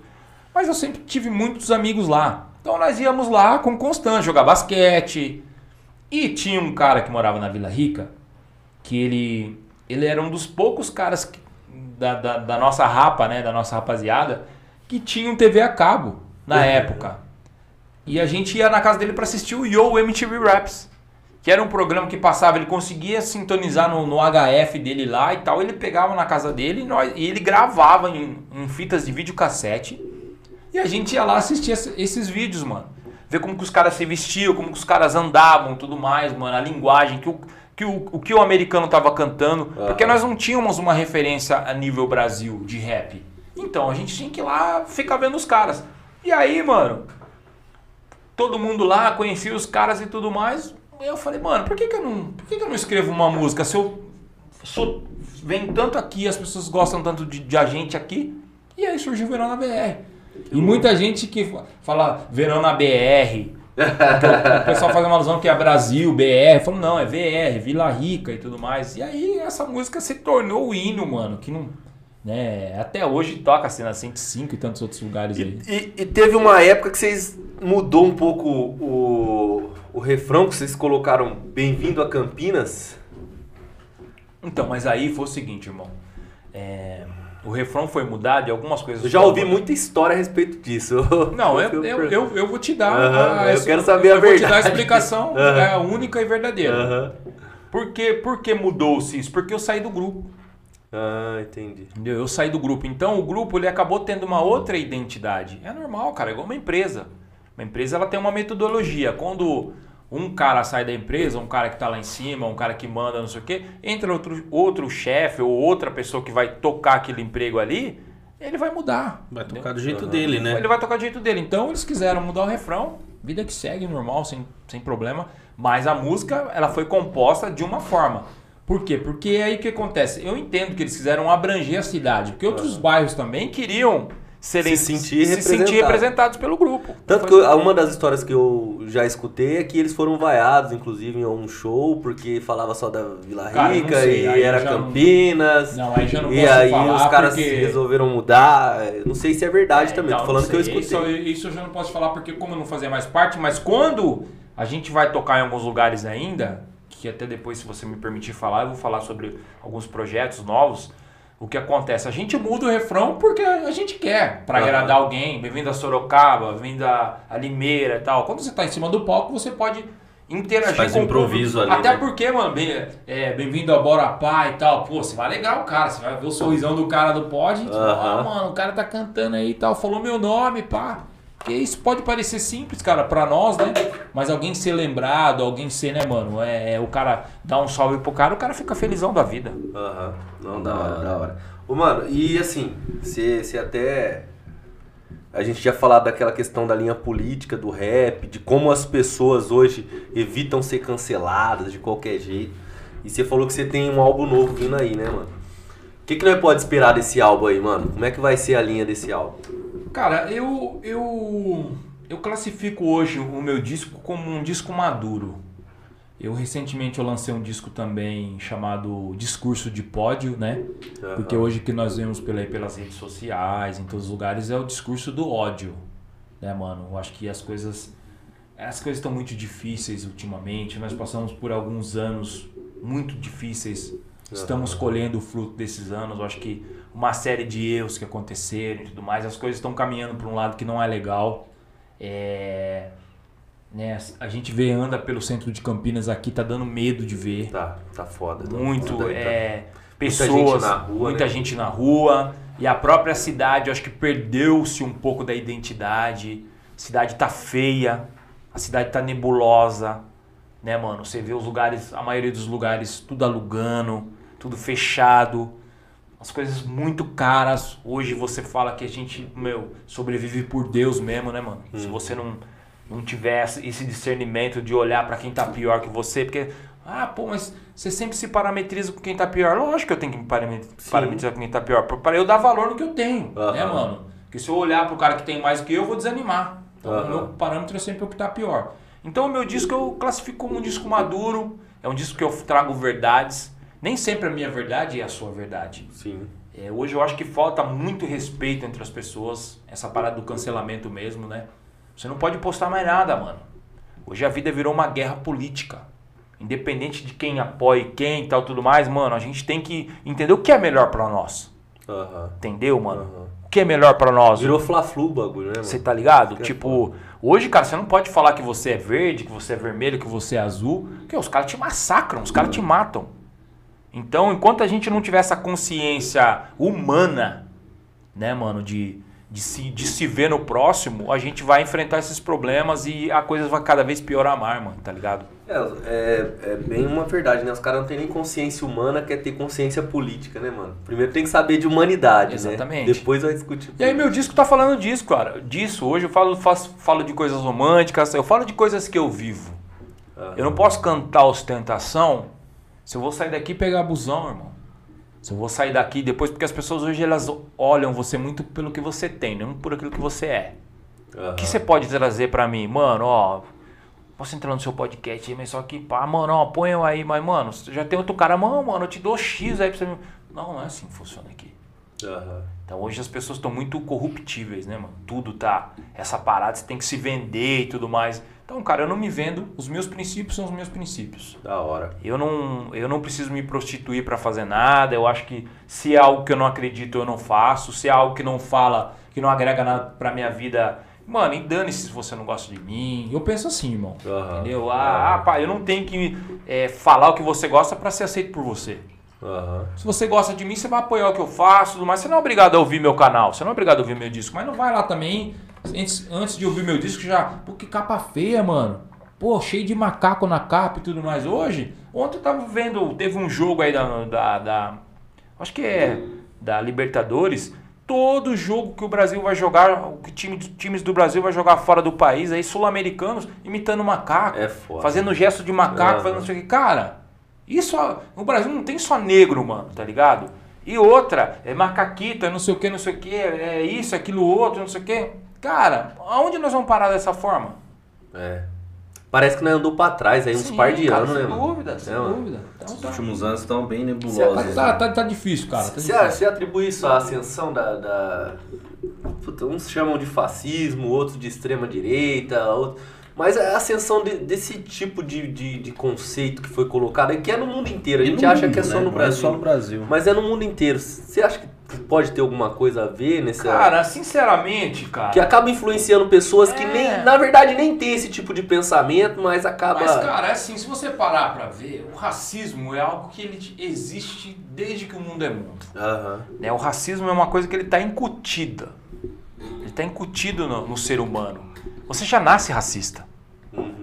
Mas eu sempre tive muitos amigos lá. Então nós íamos lá com constante, jogar basquete. E tinha um cara que morava na Vila Rica, que ele, ele era um dos poucos caras que, da, da, da, nossa rapa, né, da nossa rapaziada, que tinha um TV a cabo na uhum. época. E a gente ia na casa dele para assistir o Yo MTV Raps. Que era um programa que passava, ele conseguia sintonizar no, no HF dele lá e tal. Ele pegava na casa dele e, nós, e ele gravava em, em fitas de videocassete. E a gente ia lá assistir esses vídeos, mano. Ver como que os caras se vestiam, como que os caras andavam tudo mais, mano. A linguagem, que o, que o, o que o americano tava cantando. Uhum. Porque nós não tínhamos uma referência a nível Brasil de rap. Então a gente tinha que ir lá ficar vendo os caras. E aí, mano, todo mundo lá, conhecia os caras e tudo mais. Eu falei, mano, por que, que, eu, não, por que, que eu não escrevo uma música? Se eu sou, vem tanto aqui, as pessoas gostam tanto de, de a gente aqui. E aí surgiu o Verão na BR. E muita gente que fala Verão na BR, o pessoal faz uma alusão que é Brasil, BR. Falou, não, é VR, Vila Rica e tudo mais. E aí essa música se tornou o hino, mano, que não. Né, até hoje toca assim na 105 e tantos outros lugares aí. E, e, teve uma época que vocês mudou um pouco o, o refrão, que vocês colocaram Bem-vindo a Campinas. Então, mas aí foi o seguinte, irmão. É, o refrão foi mudado e algumas coisas. Eu já ouvi muita história a respeito disso. Não, eu, eu, eu, eu vou te dar. Uhum, a, eu quero saber a verdade. Eu vou te dar a explicação uhum. única e verdadeira. Uhum. Por, que, por que mudou-se isso? Porque eu saí do grupo. Ah, entendi. Entendeu? Eu saí do grupo. Então o grupo ele acabou tendo uma outra identidade. É normal, cara, é igual uma empresa. Uma empresa ela tem uma metodologia. Quando um cara sai da empresa, um cara que está lá em cima, um cara que manda, não sei o quê, entra outro, outro chefe ou outra pessoa que vai tocar aquele emprego ali, ele vai mudar. Vai entendeu? tocar do jeito uhum. dele, né? Ele vai tocar do jeito dele. Então eles quiseram mudar o refrão, vida que segue, normal, sem, sem problema. Mas a música, ela foi composta de uma forma. Por quê? Porque aí o que acontece? Eu entendo que eles quiseram abranger a cidade, porque outros uhum. bairros também queriam serem, se sentir, se sentir representados pelo grupo. Tanto que uma das histórias que eu já escutei é que eles foram vaiados, inclusive, em um show, porque falava só da Vila Cara, Rica sei, e era Campinas. Não, aí já não E aí os caras porque... resolveram mudar. Não sei se é verdade é, também, então, tô falando que eu escutei. Isso, isso eu já não posso falar porque como eu não fazia mais parte, mas quando a gente vai tocar em alguns lugares ainda, que até depois, se você me permitir falar, eu vou falar sobre alguns projetos novos o que acontece? A gente muda o refrão porque a gente quer, para uhum. agradar alguém. Bem-vindo a Sorocaba, bem-vindo a, Limeira e tal. Quando você está em cima do palco, você pode interagir Faz com improviso ali. Até né? porque, mano, bem, é, bem-vindo a Borapá e tal. Pô, você vai legal, cara. Você vai ver o sorrisão do cara do pod. Uhum. ah, mano, o cara tá cantando aí e tal. Falou meu nome, pá. Porque isso pode parecer simples, cara, pra nós, né? Mas alguém ser lembrado, alguém ser, né, mano? É, é o cara dar um salve pro cara, o cara fica felizão da vida. Aham, uhum. não, da hora, da hora. Ô, mano, e assim, você até. A gente já falado daquela questão da linha política do rap, de como as pessoas hoje evitam ser canceladas de qualquer jeito. E você falou que você tem um álbum novo vindo aí, né, mano? O que, que nós pode esperar desse álbum aí, mano? Como é que vai ser a linha desse álbum? Cara, eu, eu, eu classifico hoje o meu disco como um disco maduro. Eu recentemente eu lancei um disco também chamado Discurso de Pódio, né? Uhum. Porque hoje que nós vemos pela, pelas redes sociais, em todos os lugares, é o discurso do ódio, né, mano? Eu acho que as coisas as coisas estão muito difíceis ultimamente. Nós passamos por alguns anos muito difíceis. Estamos colhendo o fruto desses anos. Eu acho que uma série de erros que aconteceram e tudo mais. As coisas estão caminhando para um lado que não é legal. É, né, a gente vê, anda pelo centro de Campinas aqui, tá dando medo de ver. Tá, tá foda. Tá Muito, tá, é, pessoas, muita gente na rua. Muita né? gente na rua. E a própria cidade, eu acho que perdeu-se um pouco da identidade. A cidade tá feia, a cidade tá nebulosa, né, mano? Você vê os lugares, a maioria dos lugares, tudo alugando, tudo fechado as coisas muito caras. Hoje você fala que a gente, meu, sobrevive por Deus mesmo, né, mano? Hum. Se você não, não tiver esse discernimento de olhar para quem tá pior que você, porque, ah, pô, mas você sempre se parametriza com quem tá pior. Lógico que eu tenho que me parametrizar com quem tá pior, para eu dar valor no que eu tenho, uhum. né, mano? Porque se eu olhar pro cara que tem mais do que eu, eu vou desanimar. Então, uhum. o meu parâmetro é sempre o que tá pior. Então, o meu disco eu classifico como um disco maduro, é um disco que eu trago verdades nem sempre a minha verdade é a sua verdade. Sim. É, hoje eu acho que falta muito respeito entre as pessoas, essa parada do cancelamento mesmo, né? Você não pode postar mais nada, mano. Hoje a vida virou uma guerra política. Independente de quem apoie quem e tal, tudo mais, mano, a gente tem que entender o que é melhor para nós. Uhum. Entendeu, mano? Uhum. O que é melhor para nós? Virou fla-flu o bagulho, né, Você tá ligado? tipo, hoje, cara, você não pode falar que você é verde, que você é vermelho, que você é azul, porque os caras te massacram, os caras te matam. Então, enquanto a gente não tiver essa consciência humana, né, mano, de, de, se, de se ver no próximo, a gente vai enfrentar esses problemas e a coisa vai cada vez piorar mais, mano, tá ligado? É, é, é bem uma verdade, né? Os caras não têm nem consciência humana, quer ter consciência política, né, mano? Primeiro tem que saber de humanidade, né? Exatamente. né? Depois vai discutir. E aí meu disco tá falando disso, cara. Disso. Hoje eu falo, faço, falo de coisas românticas, eu falo de coisas que eu vivo. Uhum. Eu não posso cantar ostentação se eu vou sair daqui e pegar busão, irmão. Se eu vou sair daqui depois, porque as pessoas hoje elas olham você muito pelo que você tem, não por aquilo que você é. Uhum. O que você pode trazer para mim? Mano, ó, posso entrar no seu podcast aí, mas só que, pá, mano, ó, põe eu aí, mas, mano, já tem outro cara, mano, mano, eu te dou X aí pra você. Não, não é assim que funciona aqui. Aham. Então hoje as pessoas estão muito corruptíveis, né, mano? Tudo tá. Essa parada, você tem que se vender e tudo mais. Então, cara, eu não me vendo, os meus princípios são os meus princípios. Da hora. Eu não, eu não preciso me prostituir pra fazer nada. Eu acho que se é algo que eu não acredito, eu não faço. Se é algo que não fala, que não agrega nada pra minha vida, mano, e dane-se se você não gosta de mim. Eu penso assim, irmão. Aham. Entendeu? Ah, ah, pá, eu não tenho que é, falar o que você gosta pra ser aceito por você. Aham. Se você gosta de mim, você vai apoiar o que eu faço, tudo mais. Você não é obrigado a ouvir meu canal, você não é obrigado a ouvir meu disco, mas não vai lá também. Antes, antes de ouvir meu disco, já. Pô, que capa feia, mano. Pô, cheio de macaco na capa e tudo mais. Hoje, ontem eu tava vendo, teve um jogo aí da. da, da- acho que é da Libertadores. Todo jogo que o Brasil vai jogar, que time, times do Brasil vai jogar fora do país, aí sul-americanos imitando macaco, É foda. fazendo gesto de macaco, Aham. fazendo não sei o que. Cara, isso, no Brasil não tem só negro, mano, tá ligado? E outra, é macaquito, é não sei o que, não sei o que, é isso, aquilo outro, não sei o que. Cara, aonde nós vamos parar dessa forma? É. Parece que nós andou pra trás aí uns Sim, par de cara, anos, né, sem mano? dúvida, sem É, dúvida. Então, Os tá. últimos anos estão bem Tá, nebulosos. tá, tá, tá difícil, cara. Tá Você, difícil. você atribui isso à ascensão da. da... Puta, uns chamam de fascismo, outros de extrema direita, outros... mas a ascensão de- desse tipo de, de, de conceito que foi colocado, é que é no mundo inteiro. A gente acha mundo, que é só né? no Brasil. É só no Brasil. Mas é no mundo inteiro. Você acha que pode ter alguma coisa a ver nesse. Cara, sinceramente, cara. que acaba influenciando pessoas que É. nem, na verdade, nem tem esse tipo de pensamento, mas acaba. Mas, cara, é assim, se você parar pra ver, o racismo é algo que ele existe desde que o mundo é mundo. Aham. Né? O racismo é uma coisa que ele está incutida. Ele está incutido no, no ser humano. Você já nasce racista.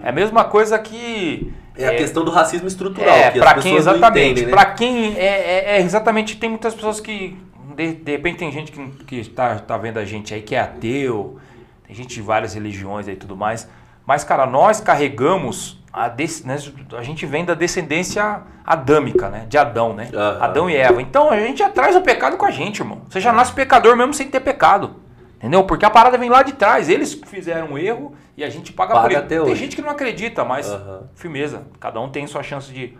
É a mesma coisa que. É a questão do racismo estrutural. É, que as quem exatamente. né? Pra quem é, é- é exatamente. Tem muitas pessoas que. De, de repente tem gente que, que tá, tá vendo a gente aí que é ateu, tem gente de várias religiões aí e tudo mais. Mas, cara, nós carregamos. A, des- né, a gente vem da descendência adâmica, né? De Adão, né? Aham. Adão e Eva. Então a gente já traz o pecado com a gente, irmão. Você já nasce pecador mesmo sem ter pecado. Entendeu? Porque a parada vem lá de trás. Eles fizeram um erro e a gente paga, Paga por ele. até Tem hoje. gente que não acredita, mas Aham. firmeza. Cada um tem sua chance de.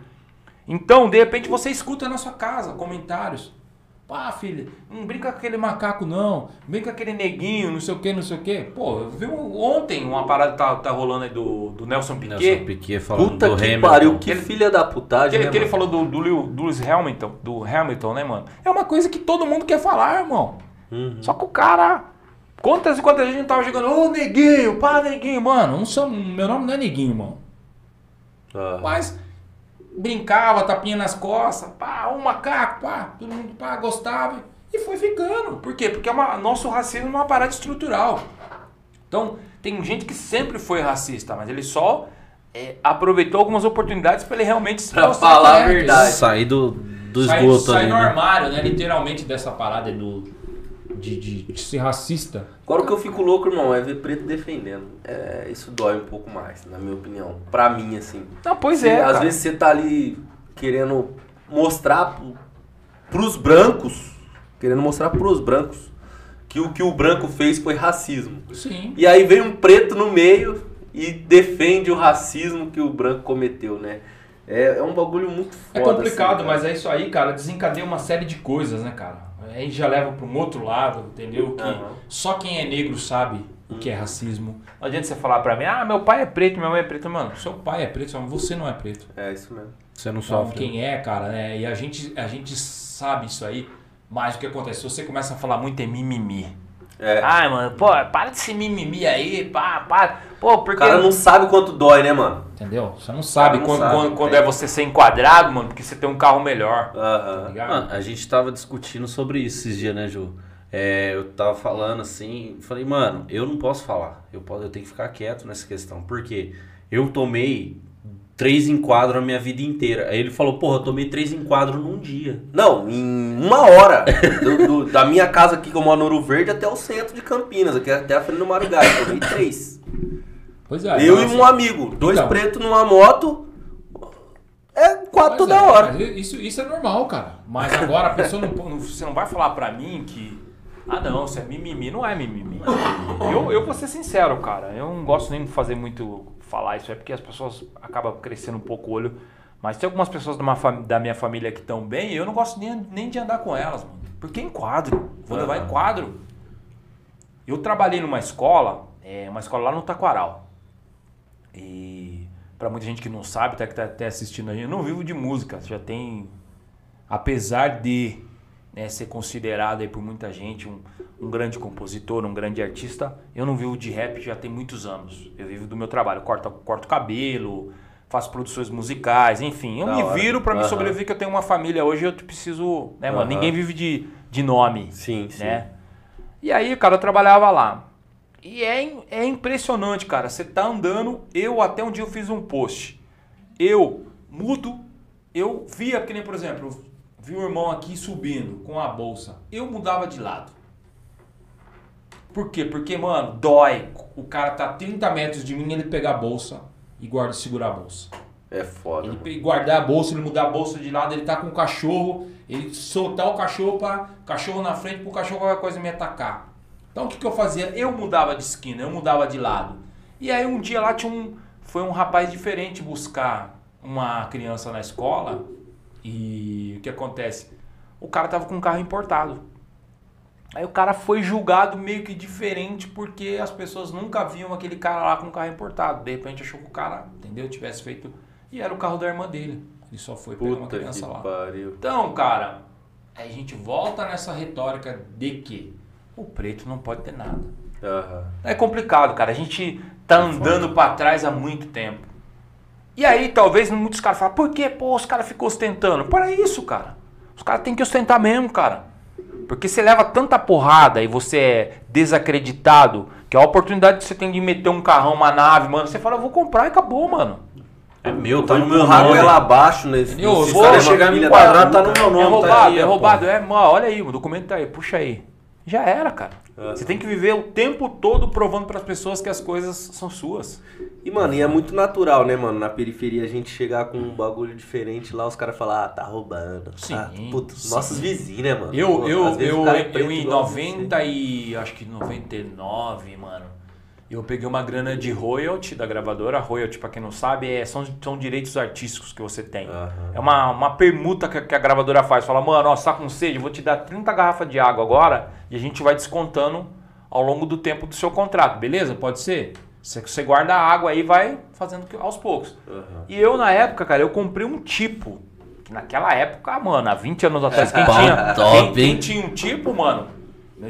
Então, de repente, você escuta na sua casa comentários. Pá, filha, não brinca com aquele macaco, não. Brinca com aquele neguinho, não sei o que, não sei o que. Pô, eu vi um- ontem uma parada que tá, tá rolando aí do, do Nelson Piquet. Nelson Piquet falando Puta do que Hamilton. pariu, que Ele- filha da putagem. Que, ele- né, que ele falou do, do, do Lewis Hamilton, do Hamilton, né, mano? É uma coisa que todo mundo quer falar, irmão. Uhum. Só que o cara. Quantas e quantas vezes a gente tava jogando, ô neguinho, pá, neguinho, mano. Não sou, meu nome não é neguinho, irmão. Aham. Mas brincava, tapinha nas costas, pá, um macaco, pá, todo mundo pá, gostava. E foi ficando. Por quê? Porque é uma- nosso racismo é uma parada estrutural. Então, tem gente que sempre foi racista, mas ele só é, aproveitou algumas oportunidades para ele realmente se Pra mostrar falar a verdade. Sair do, do esgoto sai ali. no né? armário, né? Literalmente dessa parada do, de, de, de ser racista. Agora o que eu fico louco, irmão, é ver preto defendendo. É, isso dói um pouco mais, na minha opinião. Pra mim, assim. Não, pois Você- é, Às cara. vezes você tá ali querendo mostrar pro, pros brancos, querendo mostrar pros brancos que o que o branco fez foi racismo. Sim. E aí vem um preto no meio e defende o racismo que o branco cometeu, né? É, é um bagulho muito É foda. complicado, assim, mas é isso aí, cara. Desencadeia uma série de coisas, né, cara? Aí já leva para um outro lado, entendeu? Que Aham. só quem é negro sabe o que é racismo. Não adianta você falar pra mim, ah, meu pai é preto, minha mãe é preta. Mano, seu pai é preto, mas você não é preto. É isso mesmo. Você não Então, sofre. quem é, cara, né? E a gente, a gente sabe isso aí. Mas o que acontece? Se você começa a falar muito é mimimi. É. Ai, mano, pô, para de ser mimimi aí, pá, pá. Pô, o porque. cara não sabe quanto dói, né, mano? Entendeu? Você não sabe, não quando, sabe, quando, quando é. é você ser enquadrado, mano, porque você tem um carro melhor. Tá Aham. ligado? Mano, a gente tava discutindo sobre isso esses dias, né, Ju? É, eu tava falando assim, falei, mano, eu não posso falar. Eu, posso, eu tenho que ficar quieto nessa questão. Porque eu tomei três enquadros a minha vida inteira. Aí ele falou, porra, eu tomei três enquadros num dia. Não, em uma hora. do- do- da minha casa aqui, que eu moro no Ouro Verde, até o centro de Campinas, aqui até a frente do Marigá. Eu tomei três. Pois é. eu então, e assim, um amigo. Dois Então. pretos numa moto. É quatro toda é, hora. Isso, isso é normal, cara. Mas agora a pessoa não, não- Você não vai falar pra mim que. Ah, não, isso é mimimi. Não é mimimi. Eu, eu vou ser sincero, cara. Eu não gosto nem de fazer muito. falar isso é porque as pessoas acabam crescendo um pouco o olho. Mas tem algumas pessoas da, minha família que estão bem eu não gosto nem, nem de andar com elas, mano. Porque é em quadro. Vou levar em quadro. Eu trabalhei numa escola, é, uma escola lá no Taquaral. E para muita gente que não sabe, tá, que tá até assistindo a gente, eu não vivo de música. Já tem. Apesar de né, ser considerado aí por muita gente um, um grande compositor, um grande artista, eu não vivo de rap já tem muitos anos. Eu vivo do meu trabalho. Corto, corto cabelo, faço produções musicais, enfim. Eu Da me hora. viro para me Aham. sobreviver, que eu tenho uma família hoje, eu preciso. Né, mano? Aham. Ninguém vive de, de nome Sim, sim. né? E aí, cara, eu trabalhava lá. E é, é impressionante, cara. Você tá andando, eu até um dia eu fiz um post. Eu mudo, eu via, que nem, por exemplo, eu vi o irmão aqui subindo com a bolsa. Eu mudava de lado. Por quê? Porque, mano, dói. O cara tá a 30 metros de mim, ele pegar a bolsa e guarda segurar a bolsa. É foda. Ele mano. guardar a bolsa, ele mudar a bolsa de lado, ele tá com o cachorro, ele soltar o cachorro para cachorro na frente pro cachorro qualquer coisa me atacar. Então o que, que eu fazia? Eu mudava de esquina, eu mudava de lado. E aí um dia lá tinha um. Foi um rapaz diferente buscar uma criança na escola. E o que acontece? O cara tava com um carro importado. Aí o cara foi julgado meio que diferente porque as pessoas nunca viam aquele cara lá com um carro importado. De repente achou que o cara, entendeu? Tivesse feito. E era o carro da irmã dele. Ele só foi pegar uma criança lá. pariu. Então, cara, a gente volta nessa retórica de que o preto não pode ter nada. Aham. É complicado, cara. A gente tá andando pra trás há muito tempo. E aí, talvez muitos caras falam, por que, pô, os caras ficam ostentando? Para isso, cara. Os caras têm que ostentar mesmo, cara. Porque você leva tanta porrada e você é desacreditado, que a oportunidade que você tem de meter um carrão, uma nave, mano, você fala, eu vou comprar e acabou, mano. É meu, tá no meu nome. ela abaixo nesse. Entendeu? nesse Vou chegar quadrado, puta. tá no meu nome. é tá roubado, aqui, é ó, roubado. É, mano, olha aí, o documento tá aí, puxa aí. Já era, cara. Aham. Você tem que viver o tempo todo provando para as pessoas que as coisas são suas. E, mano, e é muito natural, né, mano? Na periferia a gente chegar com um bagulho diferente lá, os caras falar, ah, tá roubando. Sim, Ah, puta, sim. nossos vizinhos, né, mano? Eu, eu, eu, é eu, preto em igual 90 e acho que 99, mano, eu peguei uma grana de royalty da gravadora. Royalty, pra quem não sabe, é, são, são direitos artísticos que você tem. Aham. É uma, uma permuta que, a- que a gravadora faz. Fala, mano, ó, você tá com sede, eu vou te dar 30 garrafas de água agora e a gente vai descontando ao longo do tempo do seu contrato, beleza? Pode ser? Você, você guarda a água aí e vai fazendo aos poucos. Aham. E eu, na época, cara, eu comprei um tipo. Que naquela época, mano, há 20 anos atrás, quem, tinha, top, quem, quem tinha um tipo, mano,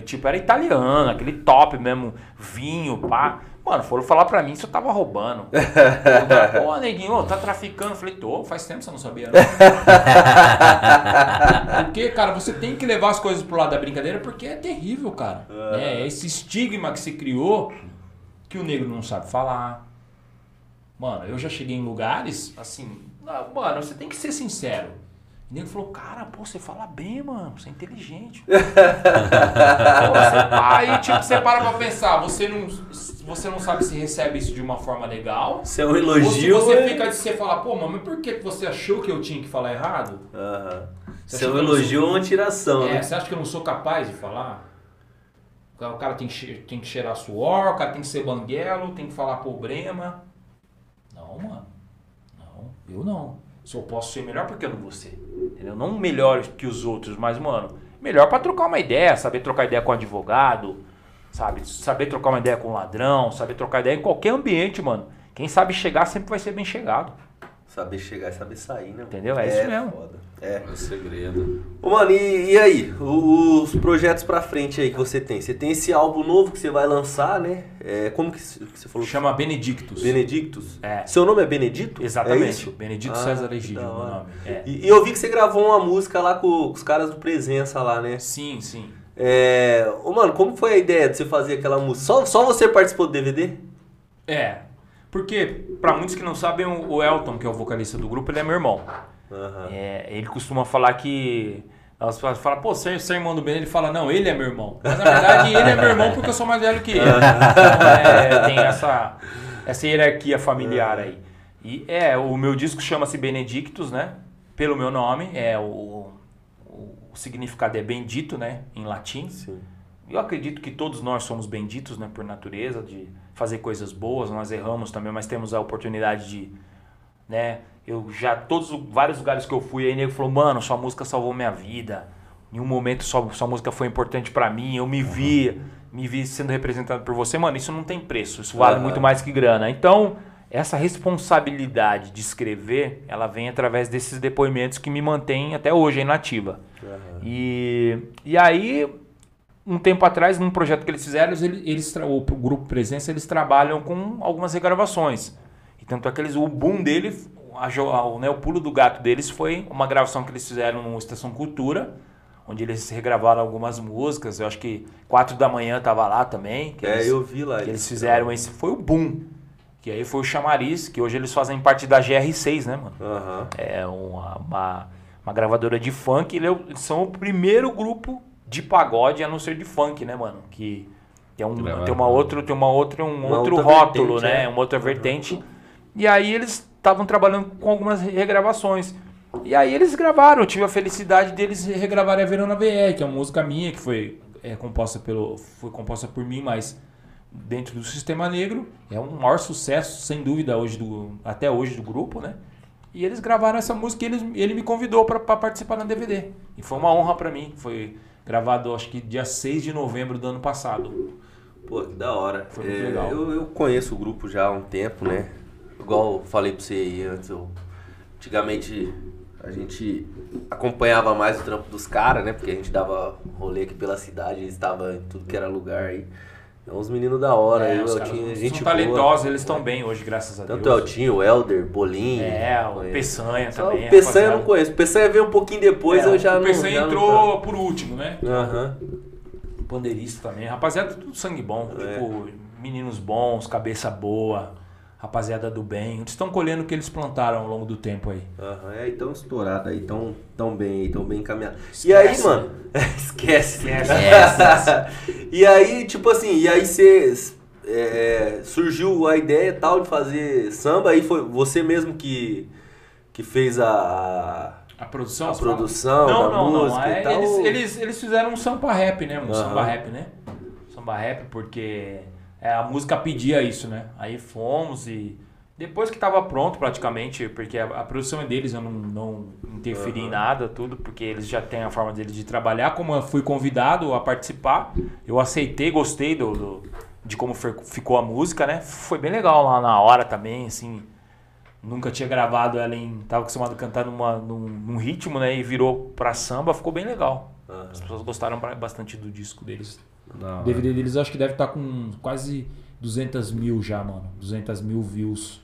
tipo era italiano, aquele top mesmo, vinho, pá. Mano, foram falar pra mim se eu tava roubando. Cara, Pô, neguinho, tá traficando. Eu falei, tô, faz tempo que você não sabia, não. porque, cara, você tem que levar as coisas pro lado da brincadeira porque é terrível, cara. É esse estigma que se criou que o negro não sabe falar. Mano, eu já cheguei em lugares, assim, mano, você tem que ser sincero. O nego falou, cara, pô, você fala bem, mano, você é inteligente. Pô, você- aí, tipo, você para pra pensar, você não, você não sabe se recebe isso de uma forma legal. Isso é um Ou se elogio. você é- fica de você falar, pô, mas por que você achou que eu tinha que falar errado? Você Isso é um elogio ou uma tiração, É, né? você acha que eu não sou capaz de falar? O cara- tem que, tem que cheirar suor, o cara tem que ser banguelo, tem que falar problema. Não, mano. Não, eu não. Se eu posso ser melhor, por que eu não vou ser? Entendeu? Não melhor que os outros, mas, mano, melhor pra trocar uma ideia, saber trocar ideia com advogado, sabe? Saber trocar uma ideia com ladrão, saber trocar ideia em qualquer ambiente, mano. Quem sabe chegar sempre vai ser bem chegado. Saber chegar e saber sair, né? Entendeu? É isso mesmo. Foda. É. É o segredo. Ô, mano, e, e aí? O- Os projetos pra frente aí que você tem? Você tem esse álbum novo que você vai lançar, né? É, como que que você falou? Chama Benedictus. Benedictus? É. Seu nome é Benedito? É Exatamente. isso? Benedito Ah, César que Egídio, da meu nome. É. E, e eu vi que você gravou uma música lá com, com os caras do Presença lá, né? Sim, sim. É... Ô, mano, como foi a ideia de você fazer aquela música? Só, só você participou do DVD? É. Porque, pra muitos que não sabem, o Elton, que é o vocalista do grupo, ele é meu irmão. Aham. É, ele costuma falar que. Elas falam, pô, você você é irmão do Ben? Ele fala, não, ele é meu irmão. Mas na verdade, ele é meu irmão porque eu sou mais velho que ele. Então, é, tem essa, essa hierarquia familiar aí. E é, o meu disco chama-se Benedictus, né? Pelo meu nome. É, o, o, o significado é bendito, né? Em latim. Sim. Eu acredito que todos nós somos benditos, né, por natureza, de, fazer coisas boas, nós erramos também, mas temos a oportunidade de, né? Eu já, todos, vários lugares que eu fui, aí nego falou, mano, sua música salvou minha vida. Em um momento sua, sua música foi importante para mim, eu me vi, me vi sendo representado por você. Mano, isso não tem preço, isso vale Aham. muito mais que grana. Então, essa responsabilidade de escrever, ela vem através desses depoimentos que me mantêm até hoje aí na ativa. E, e aí, um tempo atrás, num projeto que eles fizeram, eles, o grupo Presença, eles trabalham com algumas regravações. E tanto é que eles, o boom dele, a, né, o pulo do gato deles foi uma gravação que eles fizeram no Estação Cultura, onde eles regravaram algumas músicas. Eu acho que 4 da manhã tava lá também. Que É, eles, eu vi lá. que eles fizeram esse. Foi o boom. Que aí foi o chamariz, que hoje eles fazem parte da GR6, né, mano? Aham. é uma, uma, uma gravadora de funk. Ele é Eles são o primeiro grupo de pagode a não ser de funk, né, mano? Que, que é um, tem uma outra, tem uma outra, um Uma outro outra rótulo, né? é. Uma outra vertente. E aí eles estavam trabalhando com algumas regravações. E aí eles gravaram, eu tive a felicidade deles regravarem a Verona VR, que é uma música minha que foi é, composta pelo foi composta por mim, mas dentro do Sistema Negro é um maior sucesso, sem dúvida hoje do até hoje do grupo, né? E eles gravaram essa música e eles, ele me convidou para participar na DVD. E foi uma honra para mim. Foi gravado, acho que dia 6 de novembro do ano passado. Pô, que da hora. Foi muito É, legal. Eu, eu conheço o grupo já há um tempo, né? Igual eu falei pra você aí antes, eu, antigamente a gente acompanhava mais o trampo dos caras, né? Porque a gente dava rolê aqui pela cidade, eles estavam em tudo que era lugar aí. É uns meninos da hora, É, eu, os eu tinha são gente boa. talentosos, eles estão bem hoje, graças a Tanto é o Deus. Eltinho, o Helder, Bolinho. É, o. Peçanha Só também. o Peçanha eu não conheço. O Peçanha veio um pouquinho depois, É, eu já o não... Peçanha já não entrou por último, né? Aham. Pandeirista também. Rapaziada, tudo sangue bom. É. Tipo, meninos bons, cabeça boa. Rapaziada do bem. Eles estão colhendo o que eles plantaram ao longo do tempo aí. Aham, é, então estourado aí, tão, tão bem aí, tão bem encaminhado. Esquece. E aí, mano, esquece. Esquece. e aí, tipo assim, e aí você é, surgiu a ideia tal de fazer samba, aí foi você mesmo que, que fez a, A produção? a produção Não, da não, não. música É, e tal. eles, eles, eles fizeram um samba rap, né? Um Aham. samba rap, né? Samba rap, porque é, a música pedia isso, né? Aí fomos e. Depois que tava pronto, praticamente, porque a, a produção é deles, eu não, não interferi em nada, tudo, porque eles já têm a forma deles de trabalhar. Como eu fui convidado a participar, eu aceitei, gostei do, do- de como fer- ficou a música, né? Foi bem legal lá na hora também, assim. Nunca tinha gravado ela em. Tava acostumado a cantar numa, num, num ritmo, né? E virou pra samba, ficou bem legal. Aham. As pessoas gostaram bastante do disco deles. Da O. DVD deles acho que deve estar com quase 200 mil já, mano. 200 mil views.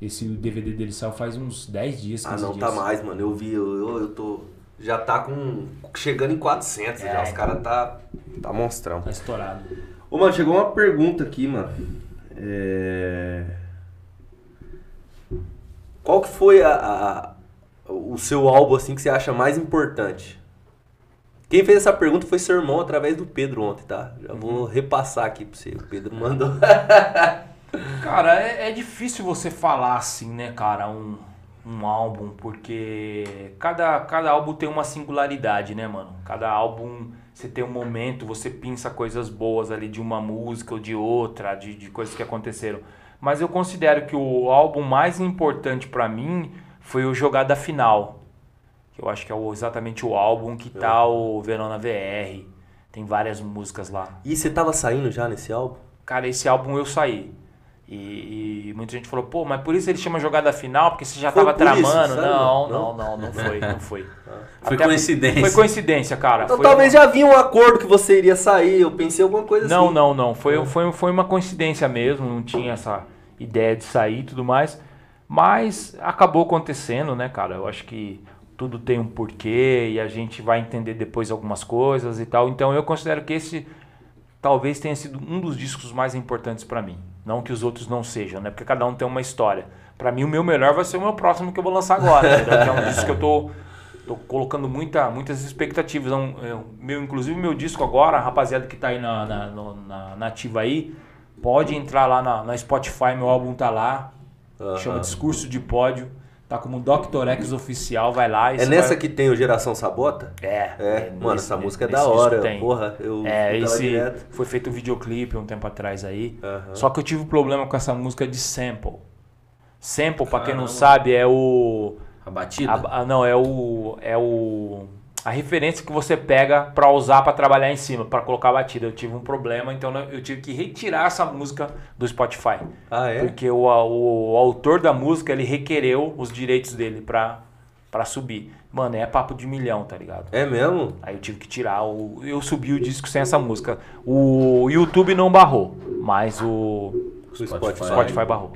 Esse DVD deles saiu faz uns 10 dias, 15 Ah, não, dias. tá mais, mano, eu vi, eu, eu, eu tô... Já tá com... chegando em 400 É, já, os caras tá... tá monstrão. Tá estourado. Ô, mano, chegou uma pergunta aqui, mano. É... Qual que foi a, a- o seu álbum, assim, que você acha mais importante? Quem fez essa pergunta foi seu irmão através do Pedro ontem, tá? Já vou repassar aqui pra você. O Pedro mandou. Cara, é, é difícil você falar assim, né, cara, um, um álbum, porque cada, cada álbum tem uma singularidade, né, mano? Cada álbum você tem um momento, você pensa coisas boas ali de uma música ou de outra, de, de coisas que aconteceram. Mas eu considero que o álbum mais importante pra mim foi o Jogada Final. Eu acho que é o- exatamente o álbum que tá o Verona VR. Tem várias músicas lá. E você tava saindo já nesse álbum? Cara, esse álbum eu saí. E, e muita gente falou, pô, mas por isso ele chama jogada final, porque você já Foi tava isso, tramando. sabe? não, Não? não, não, não foi, não foi. Foi Até- coincidência. Foi coincidência, cara. Então Foi talvez uma- já havia um acordo que você iria sair. Eu pensei alguma coisa Não, assim. não, não. Foi, foi, foi uma coincidência mesmo, não tinha essa ideia de sair e tudo mais. Mas acabou acontecendo, né, cara? Eu acho que tudo tem um porquê e a gente vai entender depois algumas coisas e tal. Então eu considero que esse talvez tenha sido um dos discos mais importantes pra mim. Não que os outros não sejam, né? Porque cada um tem uma história. Pra mim, o meu melhor vai ser o meu próximo que eu vou lançar agora. entendeu? Que é um disco que eu tô, tô colocando muita, muitas expectativas. É um- é um- meu, inclusive, meu disco agora, a rapaziada que tá aí na, na, na, na ativa aí, pode entrar lá na, na Spotify, meu álbum tá lá. Aham. Chama Discurso de Pódio. Tá como Dr. X oficial, vai lá e É nessa vai... que tem o Geração Sabota? É, É, mano, nesse- essa música é da hora. Porra, eu É, esse direto. foi feito um videoclipe um tempo atrás aí. Aham. Só que eu tive um problema com essa música de sample. Sample, pra quem não sabe, é o A batida? a- não, é o é o a referência que você pega pra usar pra trabalhar em cima, pra colocar a batida. Eu tive um problema, então eu tive que retirar essa música do Spotify. Ah, é? Porque o, o, o autor da música, ele requereu os direitos dele pra, pra subir. Mano, é papo de milhão, tá ligado? É mesmo? Aí eu tive que tirar. O, eu subi o disco sem essa música. O YouTube não barrou, mas o O Spotify. Spotify barrou.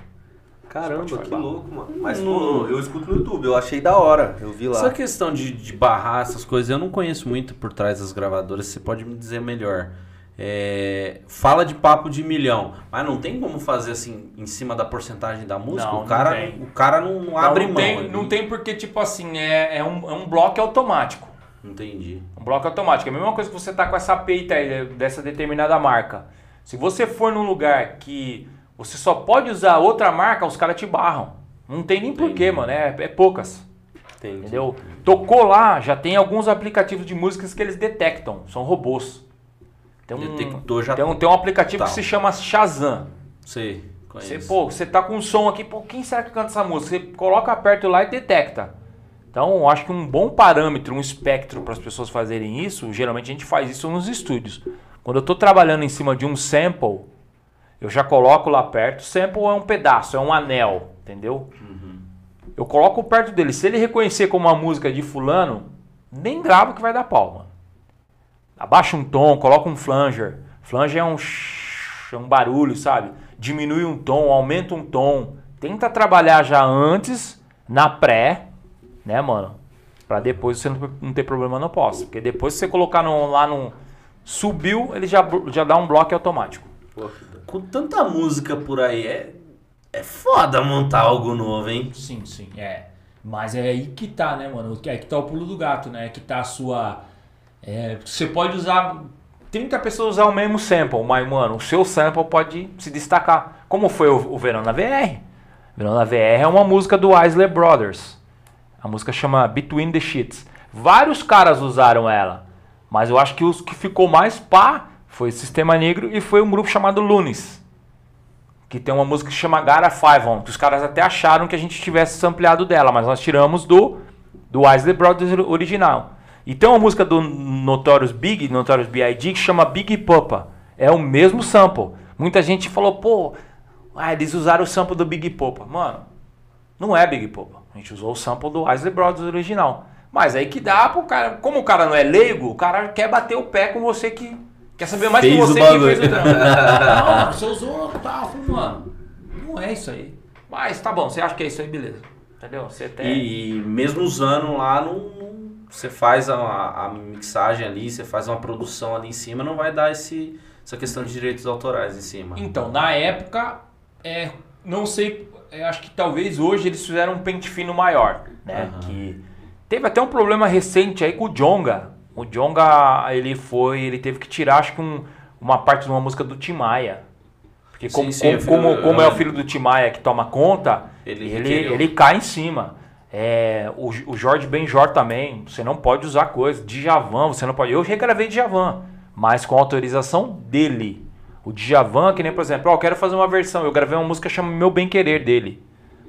Caramba, Spotify que louco, mano. Mas, No- pô, eu escuto no YouTube, eu achei da hora. Eu vi lá. Essa questão de, de barrar essas coisas, eu não conheço muito por trás das gravadoras, você pode me dizer melhor. É, fala de papo de milhão, mas não tem como fazer assim em cima da porcentagem da música? Não, o não cara, tem. o cara não, não abre não, mão. tem, não tem porque, tipo assim, é, é, um, é um bloco automático. Entendi. Um bloco automático. É a mesma coisa que você tá com essa peita aí dessa determinada marca. Se você for num lugar que você só pode usar outra marca, os caras te barram. Não tem nem porquê, mano. É, é poucas. Entendi. Entendeu? Tocou lá, já tem alguns aplicativos de músicas que eles detectam. São robôs. Tem um, Detector já- tem um, tem um aplicativo Tá. que se chama Shazam. Sei, Você, pô, você tá com um som aqui, pô, quem será que canta essa música? Você coloca perto lá e detecta. Então, eu acho que um bom parâmetro, um espectro para as pessoas fazerem isso, geralmente a gente faz isso nos estúdios. Quando eu tô trabalhando em cima de um sample, eu já coloco lá perto. Sample é um pedaço, é um anel, entendeu? Eu coloco perto dele. Se ele reconhecer como uma música de fulano, nem grava que vai dar pau, mano. Abaixa um tom, coloca um flanger. Flanger é um, é um barulho, sabe? Diminui um tom, aumenta um tom. Tenta trabalhar já antes, na pré, né, mano? Pra depois você não, ter problema no pós. Porque depois que você colocar no- lá no. Subiu, ele já, já dá um bloco automático. Pô, Com tanta música por aí, é, é foda montar algo novo, hein? Sim, sim, é. Mas é aí que tá, né, mano? É que tá o pulo do gato, né? É que tá a sua. É, Você pode usar. 30 pessoas usar o mesmo sample, mas, mano, o seu sample pode se destacar. Como foi o, o Verão na VR? Verão na VR é uma música do Isley Brothers. A música chama Between the Sheets. Vários caras usaram ela, mas eu acho que os que ficou mais pá foi Sistema Negro e foi um grupo chamado Lunis. Que tem uma música que chama Gara Five que os caras até acharam que a gente tivesse sampleado dela, mas nós tiramos do, do Isley Brothers original. E tem uma música do Notorious Big, Notorious B.I.G., que chama Big Papa. É o mesmo sample. Muita gente falou, pô, ah, eles usaram o sample do Big Papa. Mano, não é Big Papa. A gente usou o sample do Isley Brothers original. Mas aí que dá pro cara. Como o cara não é leigo, o cara quer bater o pé com você que. Quer saber mais Fez que você que fez o trampo. Não, você usou tal, falei, mano. Não é isso aí. Mas tá bom, você acha que é isso aí, beleza. Entendeu? Você tem. E, e mesmo usando lá, não, não- você faz a, a mixagem ali, você faz uma produção ali em cima, não vai dar esse, essa questão de direitos autorais em cima. Então, na época, é, não sei, é, acho que talvez hoje eles fizeram um pente fino maior, né? Aham. Que teve até um problema recente aí com o Jonga. O Jonga, ele foi, ele teve que tirar, acho que um- uma parte de uma música do Tim Maia. Porque como, Sim, como, vi- como, é o lembro. filho do Tim Maia que toma conta, Ele ele, ele, cai em cima. É, o, o Jorge Benjor também, você não pode usar coisa. Djavan, você não pode. Eu regravei Djavan, mas com autorização dele. O Djavan, que nem, por exemplo, ó, eu quero fazer uma versão. Eu gravei uma música chamada Meu Bem Querer dele.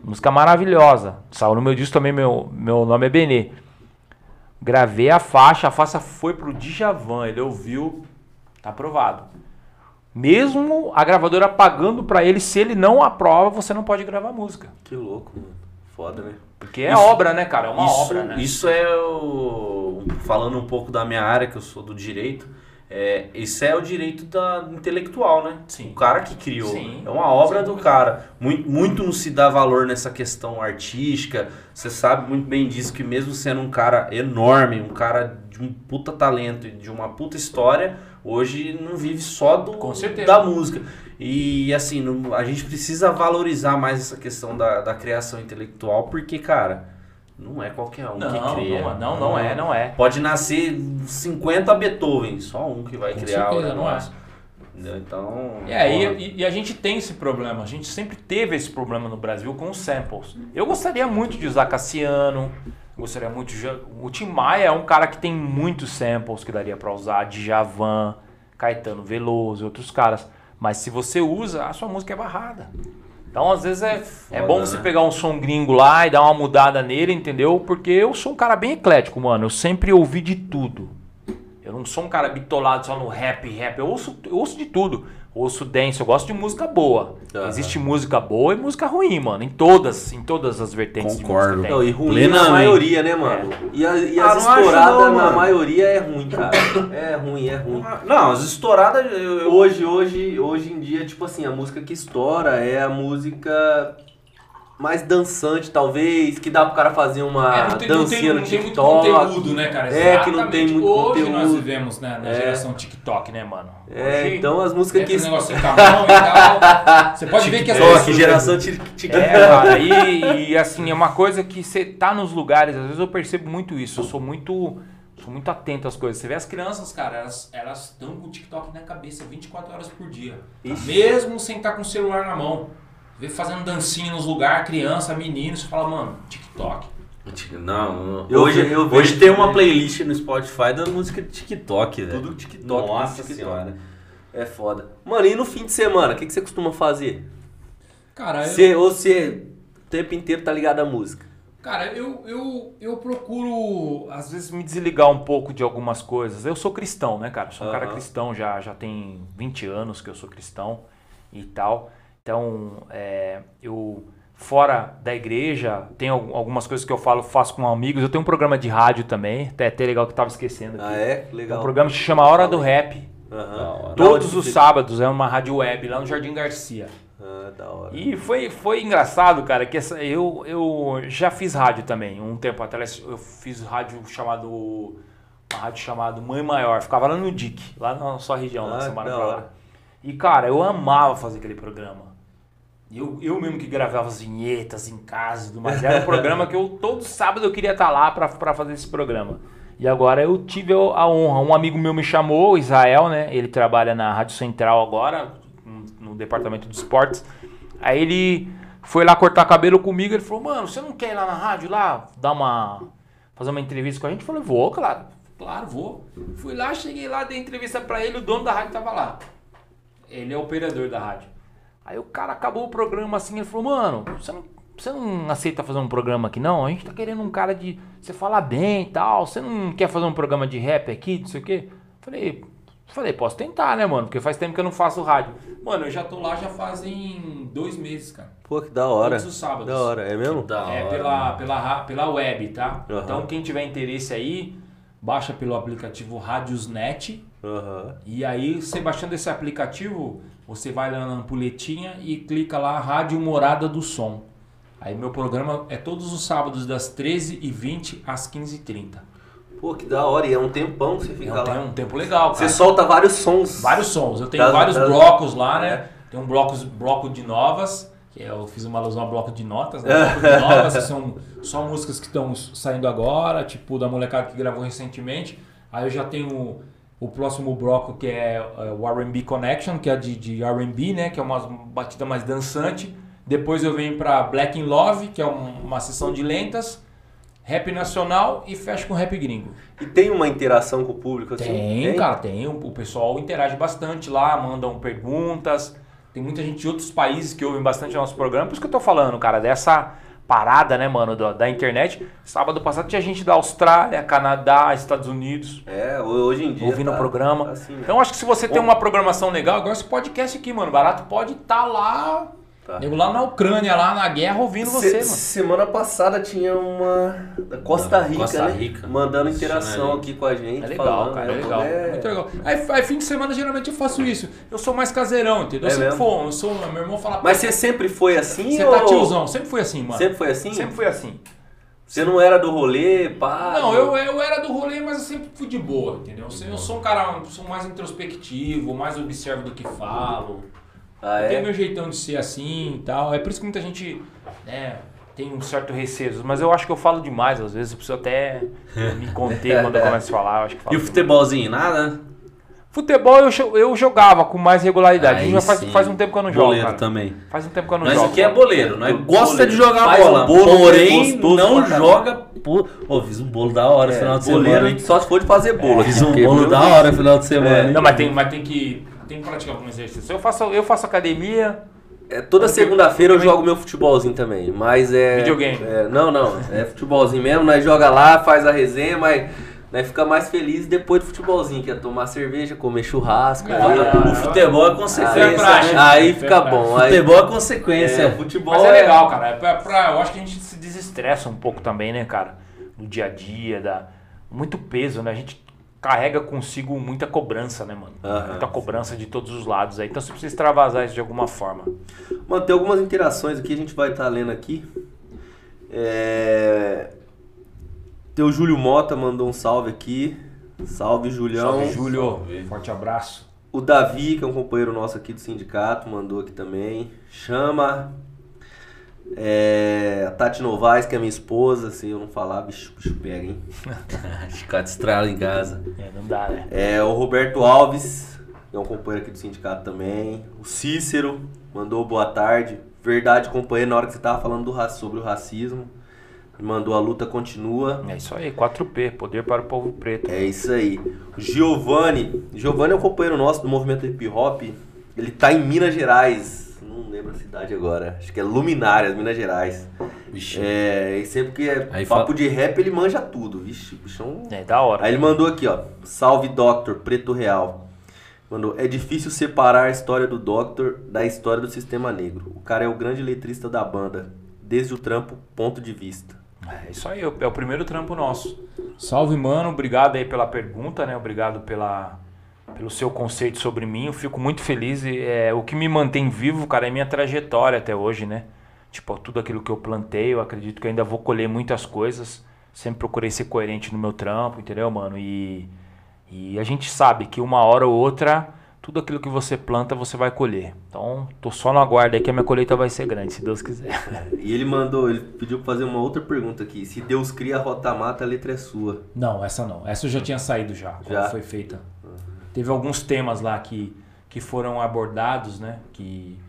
Música maravilhosa. Saiu no meu disco também, meu, meu nome é Benê. Gravei a faixa, a faixa foi pro Djavan, ele ouviu, tá aprovado. Mesmo a gravadora pagando pra ele, se ele não aprova, você não pode gravar música. Que louco, mano. Foda, né? Porque é Isso- obra, né, cara? É uma isso, obra, né? Isso é o. Falando um pouco da minha área, que eu sou do direito, é, isso é o direito da intelectual, né? Sim. O cara que criou. Sim. É uma obra do cara. Muito, muito não se dá valor nessa questão artística. Você sabe muito bem disso, que mesmo sendo um cara enorme, um cara de um puta talento e de uma puta história, hoje não vive só do, da música. E assim, não- a gente precisa valorizar mais essa questão da, da criação intelectual, porque, cara, não é qualquer um Não, que cria. não, não, não é, não é. Pode nascer 50 Beethoven, só um que vai Com criar o certeza, não é. negócio. Então. É, porra. e, e a gente tem esse problema. A gente sempre teve esse problema no Brasil com os samples. Eu gostaria muito de usar Cassiano. Gostaria muito de. O Tim Maia é um cara que tem muitos samples que daria pra usar. Djavan, Caetano Veloso e outros caras. Mas se você usa, a sua música é barrada. Então, às vezes, é, é bom você né? pegar um som gringo lá e dar uma mudada nele, entendeu? Porque eu sou um cara bem eclético, mano. Eu sempre ouvi de tudo. Eu não sou um cara bitolado só no rap, rap. Eu ouço, eu ouço de tudo. Ouço dance, eu gosto de música boa. Aham. Existe música boa e música ruim, mano. Em todas, em todas as vertentes Concordo. de música. Não, e ruim Plenamente. na maioria, né, mano? E, a- e Ah, as estouradas na maioria é ruim, cara. É ruim, é ruim. Não, as estouradas. Eu, eu- Hoje, hoje, hoje em dia, tipo assim, a música que estoura é a música mais dançante, talvez, que dá pro cara fazer uma É, não tem, não tem- dancinha não no tem muito TikTok. conteúdo, né, cara? É, que não tem Exatamente. muito Hoje nós conteúdo. vivemos né, na É. geração TikTok, né, mano? É, Hoje, então as músicas é que. aquele negocinho com a mão e tal. Você pode ver que as TikTok, pessoas... geração tic- TikTok. É, cara, e, e, assim, é uma coisa que você tá nos lugares, às vezes eu percebo muito isso. Eu sou muito. Sou muito atento às coisas. Você vê as As crianças, cara, elas elas estão com o TikTok na cabeça 24 horas por dia. Ixi. Mesmo sem estar com o celular na mão. Vê fazendo dancinha nos lugares, criança, menino, você fala, mano, TikTok. Não. Eu hoje, eu hoje vejo tem uma playlist no Spotify da música de TikTok, velho. Tudo TikTok. Nossa TikTok. senhora. É foda. Mano, e no fim de semana, o que, que você costuma fazer? Cara, eu, Você, ou você o tempo inteiro tá ligado à música? cara, eu, eu, eu procuro. às vezes me desligar um pouco de algumas coisas. Eu sou cristão, né, cara? Sou um cara Aham. cristão, já, já tem 20 anos que eu sou cristão e tal. Então, é, eu fora da igreja, tem al- algumas coisas que eu falo, faço com amigos. Eu tenho um programa de rádio também, até, até legal que eu tava esquecendo aqui. Ah, é? É Legal. um programa que se chama Hora do Rap. Hora. Todos os sábados, é uma rádio web lá no Jardim Garcia. Ah, da hora. E foi, foi engraçado, cara, que essa, eu, eu já fiz rádio também. Um tempo atrás eu fiz rádio chamado. Uma rádio chamada Mãe Maior. Ficava lá no DIC, lá na sua região, lá Ah, de Semana pra hora. lá. E, cara, eu amava fazer aquele programa. Eu, eu mesmo que gravava as vinhetas em casa e tudo. Era um programa que eu todo sábado eu queria estar lá pra, pra fazer esse programa. E agora eu tive a honra. Um amigo meu me chamou, Israel, né? Ele trabalha na Rádio Central agora, no- departamento de esportes. Aí ele foi lá cortar cabelo comigo. Ele falou: Mano, você não quer ir lá na rádio lá dar uma. fazer uma entrevista com a gente? Eu falei: Vou, claro. Claro, vou. Fui lá, cheguei lá, dei entrevista pra ele, o dono da rádio tava lá. Ele é operador da rádio. Aí o cara acabou o programa assim, ele falou, mano, você não, você não aceita fazer um programa aqui não? A gente tá querendo um cara de. Você falar bem e tal, você não quer fazer um programa de rap aqui, não sei o quê? Falei, falei, posso tentar, né, mano? Porque faz tempo que eu não faço rádio. Mano, eu já tô lá já fazem dois meses, cara. Pô, que da hora. Todos os sábados. Da hora, é mesmo? Da é hora. pela, pela, ra- pela web, tá? Aham. Então quem tiver interesse aí, baixa pelo aplicativo Radiosnet. Aham. E aí, você baixando esse aplicativo, você vai lá na ampulhetinha e clica lá Rádio Morada do Som. Aí meu programa é todos os sábados das 13h20 às 15h30. Pô, que da hora. E é um tempão que você É fica um, lá. tem um tempo legal, cara. Você solta vários sons. Vários sons. Eu tenho Das- vários das- blocos lá, né? É. Tem um bloco, bloco de novas, que é, eu fiz uma alusão a bloco de notas, né? Bloco de novas, que são só músicas que estão saindo agora, tipo da molecada que gravou recentemente. Aí eu já tenho o, próximo bloco que é, é o R&B Connection, que é de, de R&B, né? Que é uma batida mais dançante. Depois eu venho pra Black in Love, que é um- uma sessão de lentas. Rap nacional e fecho com rap gringo. E tem uma interação com o público assim? Tem, cara, tem. O, o pessoal interage bastante lá, mandam perguntas. Tem muita gente de outros países que ouvem bastante o nosso programa. Por isso que eu tô falando, cara, dessa parada, né, mano, da, da internet. Sábado passado tinha gente da Austrália, Canadá, Estados Unidos É, hoje em dia. ouvindo tá- o programa. tá assim, né? Então acho que se você tem uma programação legal, igual esse podcast aqui, mano, barato pode estar lá, Tá. nego lá na Ucrânia, lá na guerra, ouvindo Se- você, mano. Semana passada tinha uma da Costa Da Rica, Costa né? Rica. Mandando Assistindo interação aqui com a gente. É legal, falando, cara, né? é legal. É- Muito legal. Aí, aí fim de semana geralmente eu faço isso. Eu sou mais caseirão, entendeu? É eu sempre for, eu sou, meu irmão fala, Mas você sempre foi assim? você ou... tá tiozão, sempre foi assim, mano. Sempre foi assim? Sempre foi assim. Você não era do rolê, pá? Não, eu, eu era do rolê, mas eu sempre fui de boa, entendeu? Eu, eu sou um cara, sou mais introspectivo, mais observo do que falo. Ah, Eu tenho é? meu jeitão de ser assim e tal. É por isso que muita gente, né, Tem um certo receio, mas eu acho que eu falo demais às vezes, eu preciso até me conter quando eu começo a falar. Eu acho que falo E o demais. futebolzinho, nada? Futebol eu, eu jogava com mais regularidade. Aí já faz, faz um tempo que eu não jogo, Boleiro cara. também. Faz um tempo que eu não Nós jogo. aqui é boleiro, nós Boleiro. gosta de jogar Faz bola, um bolo porém gostoso não joga. Pô, Pô, fiz um bolo da hora no final de semana, boleiro hein? só se for de fazer bolo. aqui, Fiz um bolo da hora no final de semana, É. Não, mas tem, mas tem que. Tem que praticar algum exercício. Eu faço, eu faço academia. É, toda segunda-feira eu jogo meu futebolzinho também, mas é... Videogame. é, não, não, é futebolzinho mesmo, nós joga lá, faz a resenha, mas nós fica mais feliz depois do futebolzinho, que é tomar cerveja, comer churrasco. aí, O futebol é aí, consequência, praxe. né? aí Foi fica praxe. bom. Aí, Futebol é consequência. é, futebol Mas é legal, cara. É pra, pra- eu acho que a gente se desestressa um pouco também, né, cara? No dia a dia, dá muito peso, né? A gente carrega consigo muita cobrança, né, mano? Aham. muita cobrança de todos os lados aí. Então você precisa extravasar isso de alguma forma. Mano, tem algumas interações aqui, a gente vai estar lendo aqui. É... Teu Júlio Mota mandou um salve aqui. Salve, Julião. Salve, Júlio. Forte abraço. O Davi, que é um companheiro nosso aqui do sindicato, mandou aqui também. Chama. É, a Tati Novaes, que é minha esposa, se eu não falar, bicho, bicho pega, hein? Ficar estrala em casa. É, não dá, né? É, o Roberto Alves, que é um companheiro aqui do sindicato também. O Cícero mandou boa tarde. Verdade, companheiro, na hora que você tava falando do, sobre o racismo. Mandou a luta continua. É isso aí, 4P, poder para o povo preto. É isso aí. O Giovanni. Giovanni é um companheiro nosso do movimento hip hop. Ele tá em Minas Gerais. Não lembro a cidade agora. Acho que é Luminárias, Minas Gerais. Vixe. É, e sempre que é Aí papo fala- de rap, ele manja tudo. Vixe, o bichão. É, da hora. Aí ele mandou aqui, ó. Salve Doctor, Preto Real. Mandou, é difícil separar a história do Doctor da história do Sistema Negro. O cara é o grande letrista da banda, desde o trampo ponto de vista. É isso aí, é o primeiro trampo nosso. Salve, mano. Obrigado aí pela pergunta, né? Obrigado pela, pelo seu conceito sobre mim. Eu fico muito feliz. E, é, o que me mantém vivo, cara, é minha trajetória até hoje, né? Tipo, tudo aquilo que eu plantei, eu acredito que eu ainda vou colher muitas coisas. Sempre procurei ser coerente no meu trampo, entendeu, mano? E, e a gente sabe que uma hora ou outra, tudo aquilo que você planta, você vai colher. Então, tô só no aguardo aí que a minha colheita vai ser grande, se Deus quiser. E ele mandou, ele pediu pra fazer uma outra pergunta aqui. Se Deus cria a rota mata, a letra é sua. Não, essa não. Essa já tinha saído já, quando Já? foi feita. Teve alguns temas lá que, que foram abordados, né? Que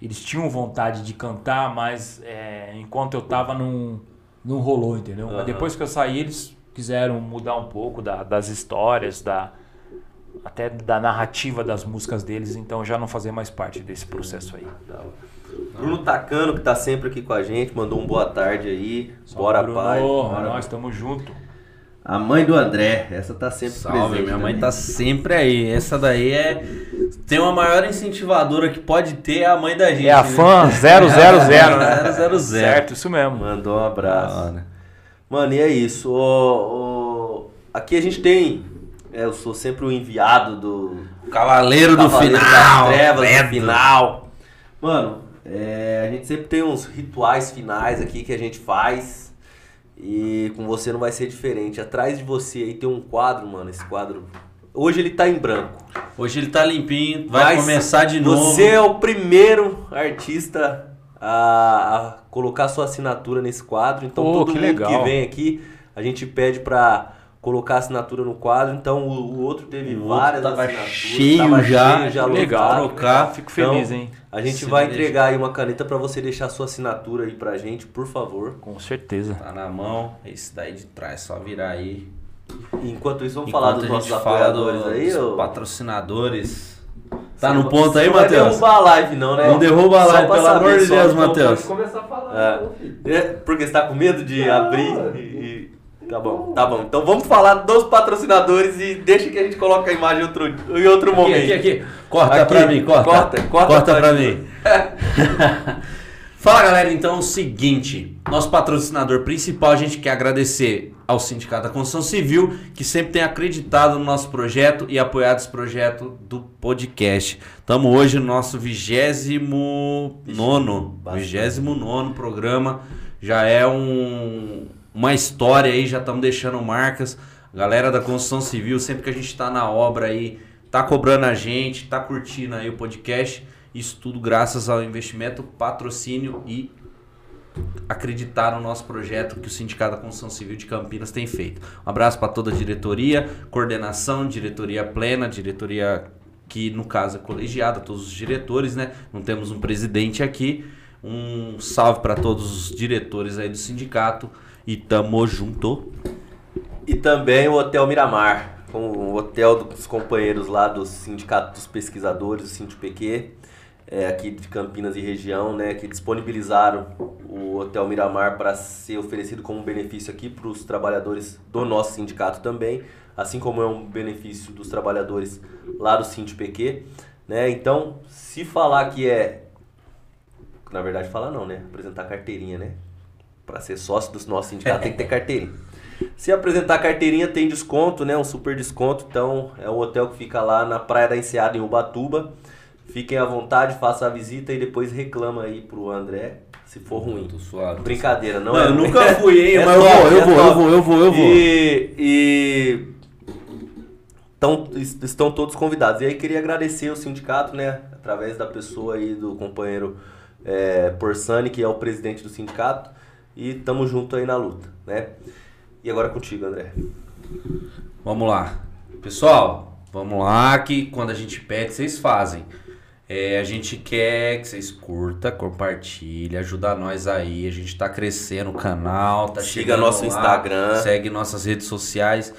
eles tinham vontade de cantar, mas é, enquanto eu tava não, não rolou, entendeu? Mas Aham. depois que eu saí, eles quiseram mudar um pouco da- das histórias, da até da narrativa das músicas deles, então já não fazer mais parte desse processo aí. Bruno Tacano, que tá sempre aqui com a gente, mandou um boa tarde aí. Bora, Bruno, pai. Bora. nós estamos junto. A mãe do André, essa tá sempre Salve, presente. minha mãe também. tá sempre aí. Essa daí é. Tem uma maior incentivadora que pode ter é a mãe da gente. É a né? fã 000, né? 000. Certo, isso mesmo. Mandou um abraço. Hora. Mano, e é isso. Ô, ô, aqui a gente tem. é, eu sou sempre o enviado do. Cavaleiro do Cavaleiro final. das Trevas do Credo. final. Mano, é, a gente sempre tem uns rituais finais aqui que a gente faz. E com você não vai ser diferente. Atrás de você aí tem um quadro, mano. Esse quadro. Hoje ele tá em branco. Hoje ele tá limpinho, vai Mas começar de novo. Você é o primeiro artista a, a colocar sua assinatura nesse quadro. Então Pô, todo que mundo legal. que vem aqui, a gente pede pra colocar assinatura no quadro. Então o, o outro teve O outro várias tava assinaturas. cheio tava já. cheio, já Legal, lotado. trocar. Fico Então, feliz, hein? A gente Se vai entregar aí uma caneta pra você deixar sua assinatura aí pra gente, por favor. Com certeza. Tá na mão. Esse daí de trás, só virar aí. Enquanto isso, vamos Enquanto falar dos nossos fala apoiadores dos aí, ô? patrocinadores. Tá no não- ponto aí, você não Matheus? derrubar a live, não, né? Não derruba a live, pelo amor de Deus, então Matheus. Começar a falar, É. filho. É, porque você tá com medo de abrir e, e- Tá bom, tá bom. Então vamos falar dos patrocinadores e deixa que a gente coloque a imagem em outro, em outro Aqui, momento. aqui, aqui. Corta Aqui. pra mim, corta. Corta, corta corta pra pra mim. Fala galera, então é o seguinte, nosso patrocinador principal, a gente quer agradecer ao Sindicato da Construção Civil, que sempre tem acreditado no nosso projeto e apoiado esse projeto do podcast. Estamos hoje no nosso vigésimo nono, bastante. vigésimo nono programa, já é um, uma história aí, já estamos deixando marcas. Galera da construção civil, sempre que a gente está na obra aí, tá cobrando a gente, tá curtindo aí o podcast. Isso tudo graças ao investimento, patrocínio e acreditar no nosso projeto que o Sindicato da Construção Civil de Campinas tem feito. Um abraço para toda a diretoria, coordenação, diretoria plena, diretoria que no caso é colegiada, todos os diretores, né? Não temos um presidente aqui. Um salve para todos os diretores aí do sindicato e tamo junto. E também o Hotel Miramar, com o hotel dos companheiros lá do Sindicato dos Pesquisadores, o SINDPQ, é, aqui de Campinas e região, né, que disponibilizaram o Hotel Miramar para ser oferecido como benefício aqui para os trabalhadores do nosso sindicato também, assim como é um benefício dos trabalhadores lá do SINDPQ. Né? Então, se falar que é. Na verdade, falar não, né? Apresentar carteirinha, né? Para ser sócio do nosso sindicato tem que ter carteirinha. Se apresentar carteirinha, tem desconto, né? Um super desconto. Então, é o hotel que fica lá na Praia da Enseada, em Ubatuba. Fiquem à vontade, faça a visita e depois reclama aí pro André se for ruim. Tô suave. Brincadeira, não, Não, é eu nunca fui, hein? É mas top, eu vou, é eu vou, eu vou, eu vou, eu vou. E, e tão, es- estão todos convidados. E aí queria agradecer o sindicato, né? Através da pessoa aí do companheiro é, Porsani, que é o presidente do sindicato. E tamo junto aí na luta, né? E agora contigo, André. Vamos lá. Pessoal, vamos lá que quando a gente pede, vocês fazem. É, a gente quer que vocês curta, compartilhem, ajuda nós aí. A gente tá crescendo o canal, tá Siga nosso lá, Instagram. Segue nossas redes sociais.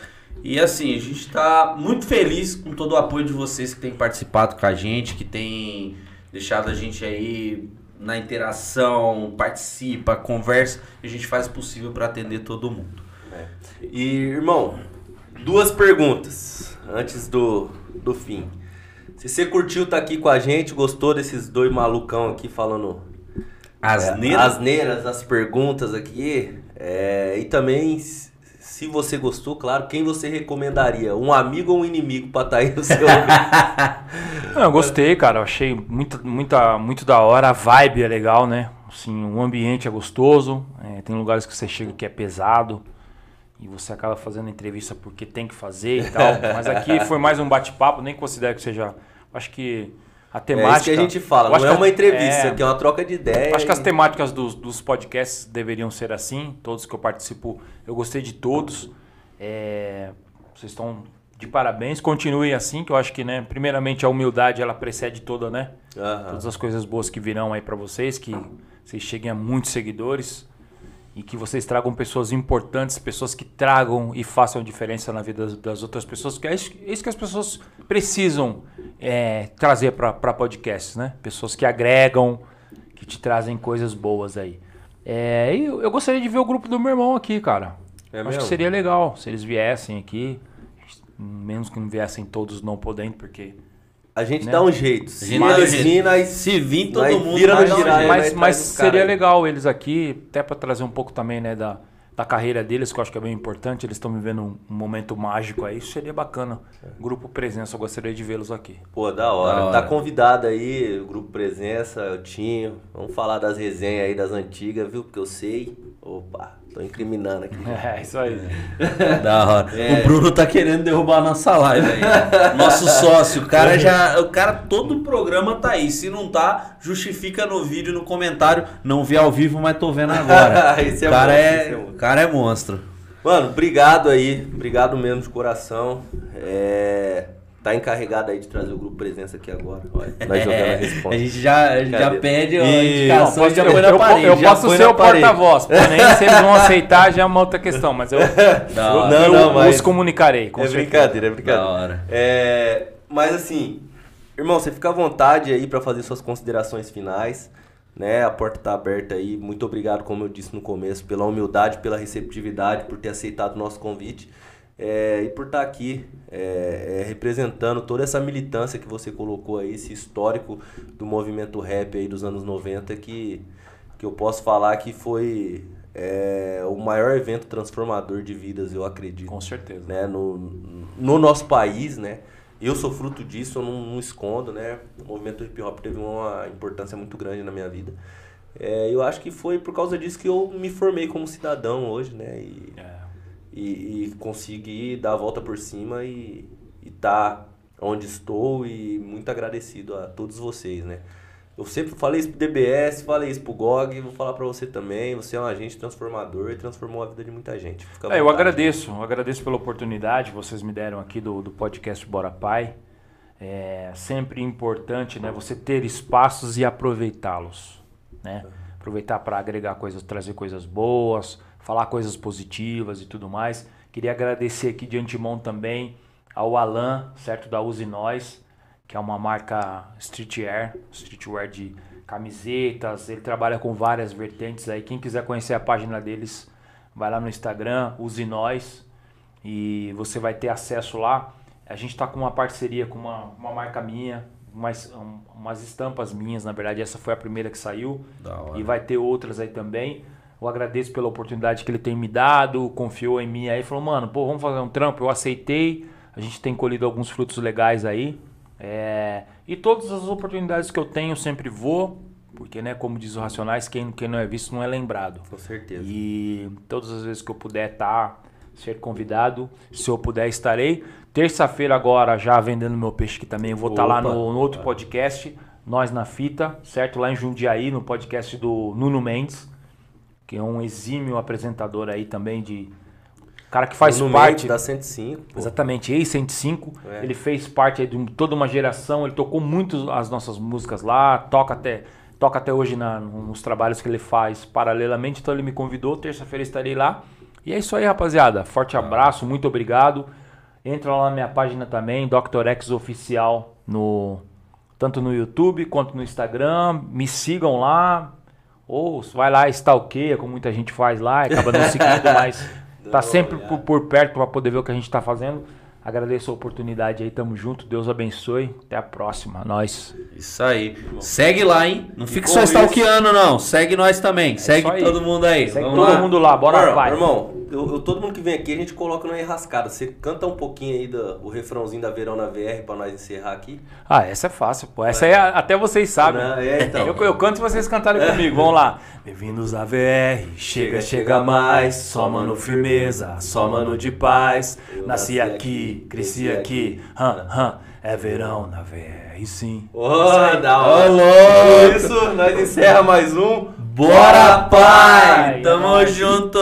E assim, a gente tá muito feliz com todo o apoio de vocês que têm participado com a gente, que tem deixado a gente aí na interação, participa, conversa. E a gente faz o possível para atender todo mundo. E, irmão, duas perguntas antes do, do fim. Se você curtiu tá aqui com a gente, gostou desses dois malucão aqui falando? É, asneiras, as perguntas aqui. é, e também, se você gostou, claro, quem você recomendaria? Um amigo ou um inimigo pra estar aí no seu. Não, eu gostei, cara. Eu achei muito, muita, muito da hora. A vibe é legal, né? Assim, o ambiente é gostoso. é, tem lugares que você chega que é pesado. E você acaba fazendo entrevista porque tem que fazer e tal. Mas aqui foi mais um bate-papo. Nem considero que seja... Acho que a é temática... isso que a gente fala, não é que uma entrevista, é, aqui é uma troca de ideia. Acho que as temáticas dos, dos podcasts deveriam ser assim. Todos que eu participo, eu gostei de todos. É, vocês estão de parabéns. Continuem assim, que eu acho que, né, primeiramente, a humildade ela precede toda, né? Todas as coisas boas que virão aí pra vocês, que vocês cheguem a muitos seguidores e que vocês tragam pessoas importantes, pessoas que tragam e façam diferença na vida das, das outras pessoas, que é isso, é isso que as pessoas precisam é, trazer para podcasts, né? Pessoas que agregam, que te trazem coisas boas aí. É, e eu, eu gostaria de ver o grupo do meu irmão aqui, cara. É Acho mesmo? que seria legal se eles viessem aqui, menos que não viessem todos não podendo, porque A gente né? dá um jeito. Se nós- Se vir todo mundo, vira um girar, mas, mas seria aí. legal eles aqui, até para trazer um pouco também, né, da, da carreira deles, que eu acho que é bem importante. Eles estão vivendo um, um momento mágico aí, isso seria bacana. Grupo Presença, eu gostaria de vê-los aqui. Pô, da hora. Da hora. Tá convidado aí, o Grupo Presença, eu tinha. Vamos falar das resenhas aí das antigas, viu? Porque eu sei. Opa, tô incriminando aqui. É, isso aí. Da hora. É. O Bruno tá querendo derrubar a nossa live aí. Nosso sócio. O cara já. O cara, todo o programa tá aí. Se não tá, justifica no vídeo, no comentário. Não vi ao vivo, mas tô vendo agora. Esse é o cara bom, é, esse é bom. o cara é monstro. Mano, obrigado aí. Obrigado mesmo de coração. É, Tá encarregado aí de trazer o Grupo Presença aqui agora. Olha, nós jogando a É, resposta. a gente já, já pede a indicação Não, e já eu, põe na eu- parede. eu posso ser o porta-voz, porém se eles vão aceitar já é uma outra questão, mas eu, Não, eu não, mas- os comunicarei. Com é certeza. brincadeira, é Da brincadeira. hora. É, mas assim, irmão, você fica à vontade aí pra fazer suas considerações finais, né? A porta tá aberta aí. Muito obrigado, como eu disse no começo, pela humildade, pela receptividade, por ter aceitado o nosso convite. É, e por estar aqui é, é, representando toda essa militância que você colocou aí, esse histórico do movimento rap aí dos anos 90 que, que eu posso falar que foi é, o maior evento transformador de vidas, eu acredito Com certeza. né, no, no nosso país, né? Eu sou fruto disso, eu não, não escondo, né? O movimento hip hop teve uma importância muito grande na minha vida. É, eu acho que foi por causa disso que eu me formei como cidadão hoje, né? E, É. e, e consegui dar a volta por cima e estar onde estou e muito agradecido a todos vocês, né? Eu sempre falei isso pro DBS, falei isso pro GOG, vou falar pra você também. Você é um agente transformador e transformou a vida de muita gente. É, eu agradeço, eu agradeço pela oportunidade que vocês me deram aqui do, do podcast Bora Pai. É sempre importante, né, você ter espaços e aproveitá-los, né? Aproveitar para agregar coisas, trazer coisas boas, falar coisas positivas e tudo mais. Queria agradecer aqui de antemão também ao Alan, certo, da Use Nós, que é uma marca streetwear, streetwear de camisetas. Ele trabalha com várias vertentes aí. Quem quiser conhecer a página deles, vai lá no Instagram, Use Nós, e você vai ter acesso lá. A gente está com uma parceria com uma, uma marca minha, umas, um- umas estampas minhas, na verdade, essa foi a primeira que saiu. E vai ter outras aí também. Eu agradeço pela oportunidade que ele tem me dado, confiou em mim aí, falou, mano, pô, vamos fazer um trampo. Eu aceitei, a gente tem colhido alguns frutos legais aí. É, E todas as oportunidades que eu tenho, eu sempre vou, porque, né, como diz o Racionais, quem, quem não é visto não é lembrado. Com certeza. E todas as vezes que eu puder estar, ser convidado, se eu puder, estarei. Terça-feira agora, já vendendo meu peixe aqui também, eu vou estar lá Opa. no, no outro podcast, Nós na Fita, certo? Lá em Jundiaí, no podcast do Nuno Mendes, que é um exímio apresentador aí também de... Cara que faz No parte... Da 105, pô. Exatamente, ex-105. É. Ele fez parte de toda uma geração, ele tocou muito as nossas músicas lá, toca até, toca até hoje na- nos trabalhos que ele faz paralelamente. Então ele me convidou, terça-feira estarei lá. E é isso aí, rapaziada. Forte abraço, muito obrigado. Entra lá na minha página também, Dr. X Oficial, no, tanto no YouTube quanto no Instagram. Me sigam lá. Ou vai lá, stalkeia, como muita gente faz lá, acaba não seguindo, mas tá sempre por, por perto para poder ver o que a gente tá fazendo. Agradeço a oportunidade aí, tamo junto. Deus abençoe. Até a próxima. Nós. Isso aí. Segue lá, hein? Não fique com só stalkeando, não. Segue nós também. Segue É aí. todo mundo aí. Segue Vamos todo lá. mundo lá, bora, Irmão, pai. Irmão, eu, eu- todo mundo que vem aqui a gente coloca numa enrascada. Você canta um pouquinho aí do, o refrãozinho da Verão na VR pra nós encerrar aqui. Ah, essa é fácil, pô. Essa aí a- até vocês sabem. Né? É, então. Eu, eu canto se vocês cantarem comigo. Vamos lá. Bem-vindos à VR. Chega, chega mais. Só mano firmeza. Só mano de paz. Nasci aqui, cresci aqui. Hã, hã. É verão na VR, sim. Ô, da hora. Ô, louco. Isso, nós encerra mais um. Bora, pai! pai! Tamo nóis. junto!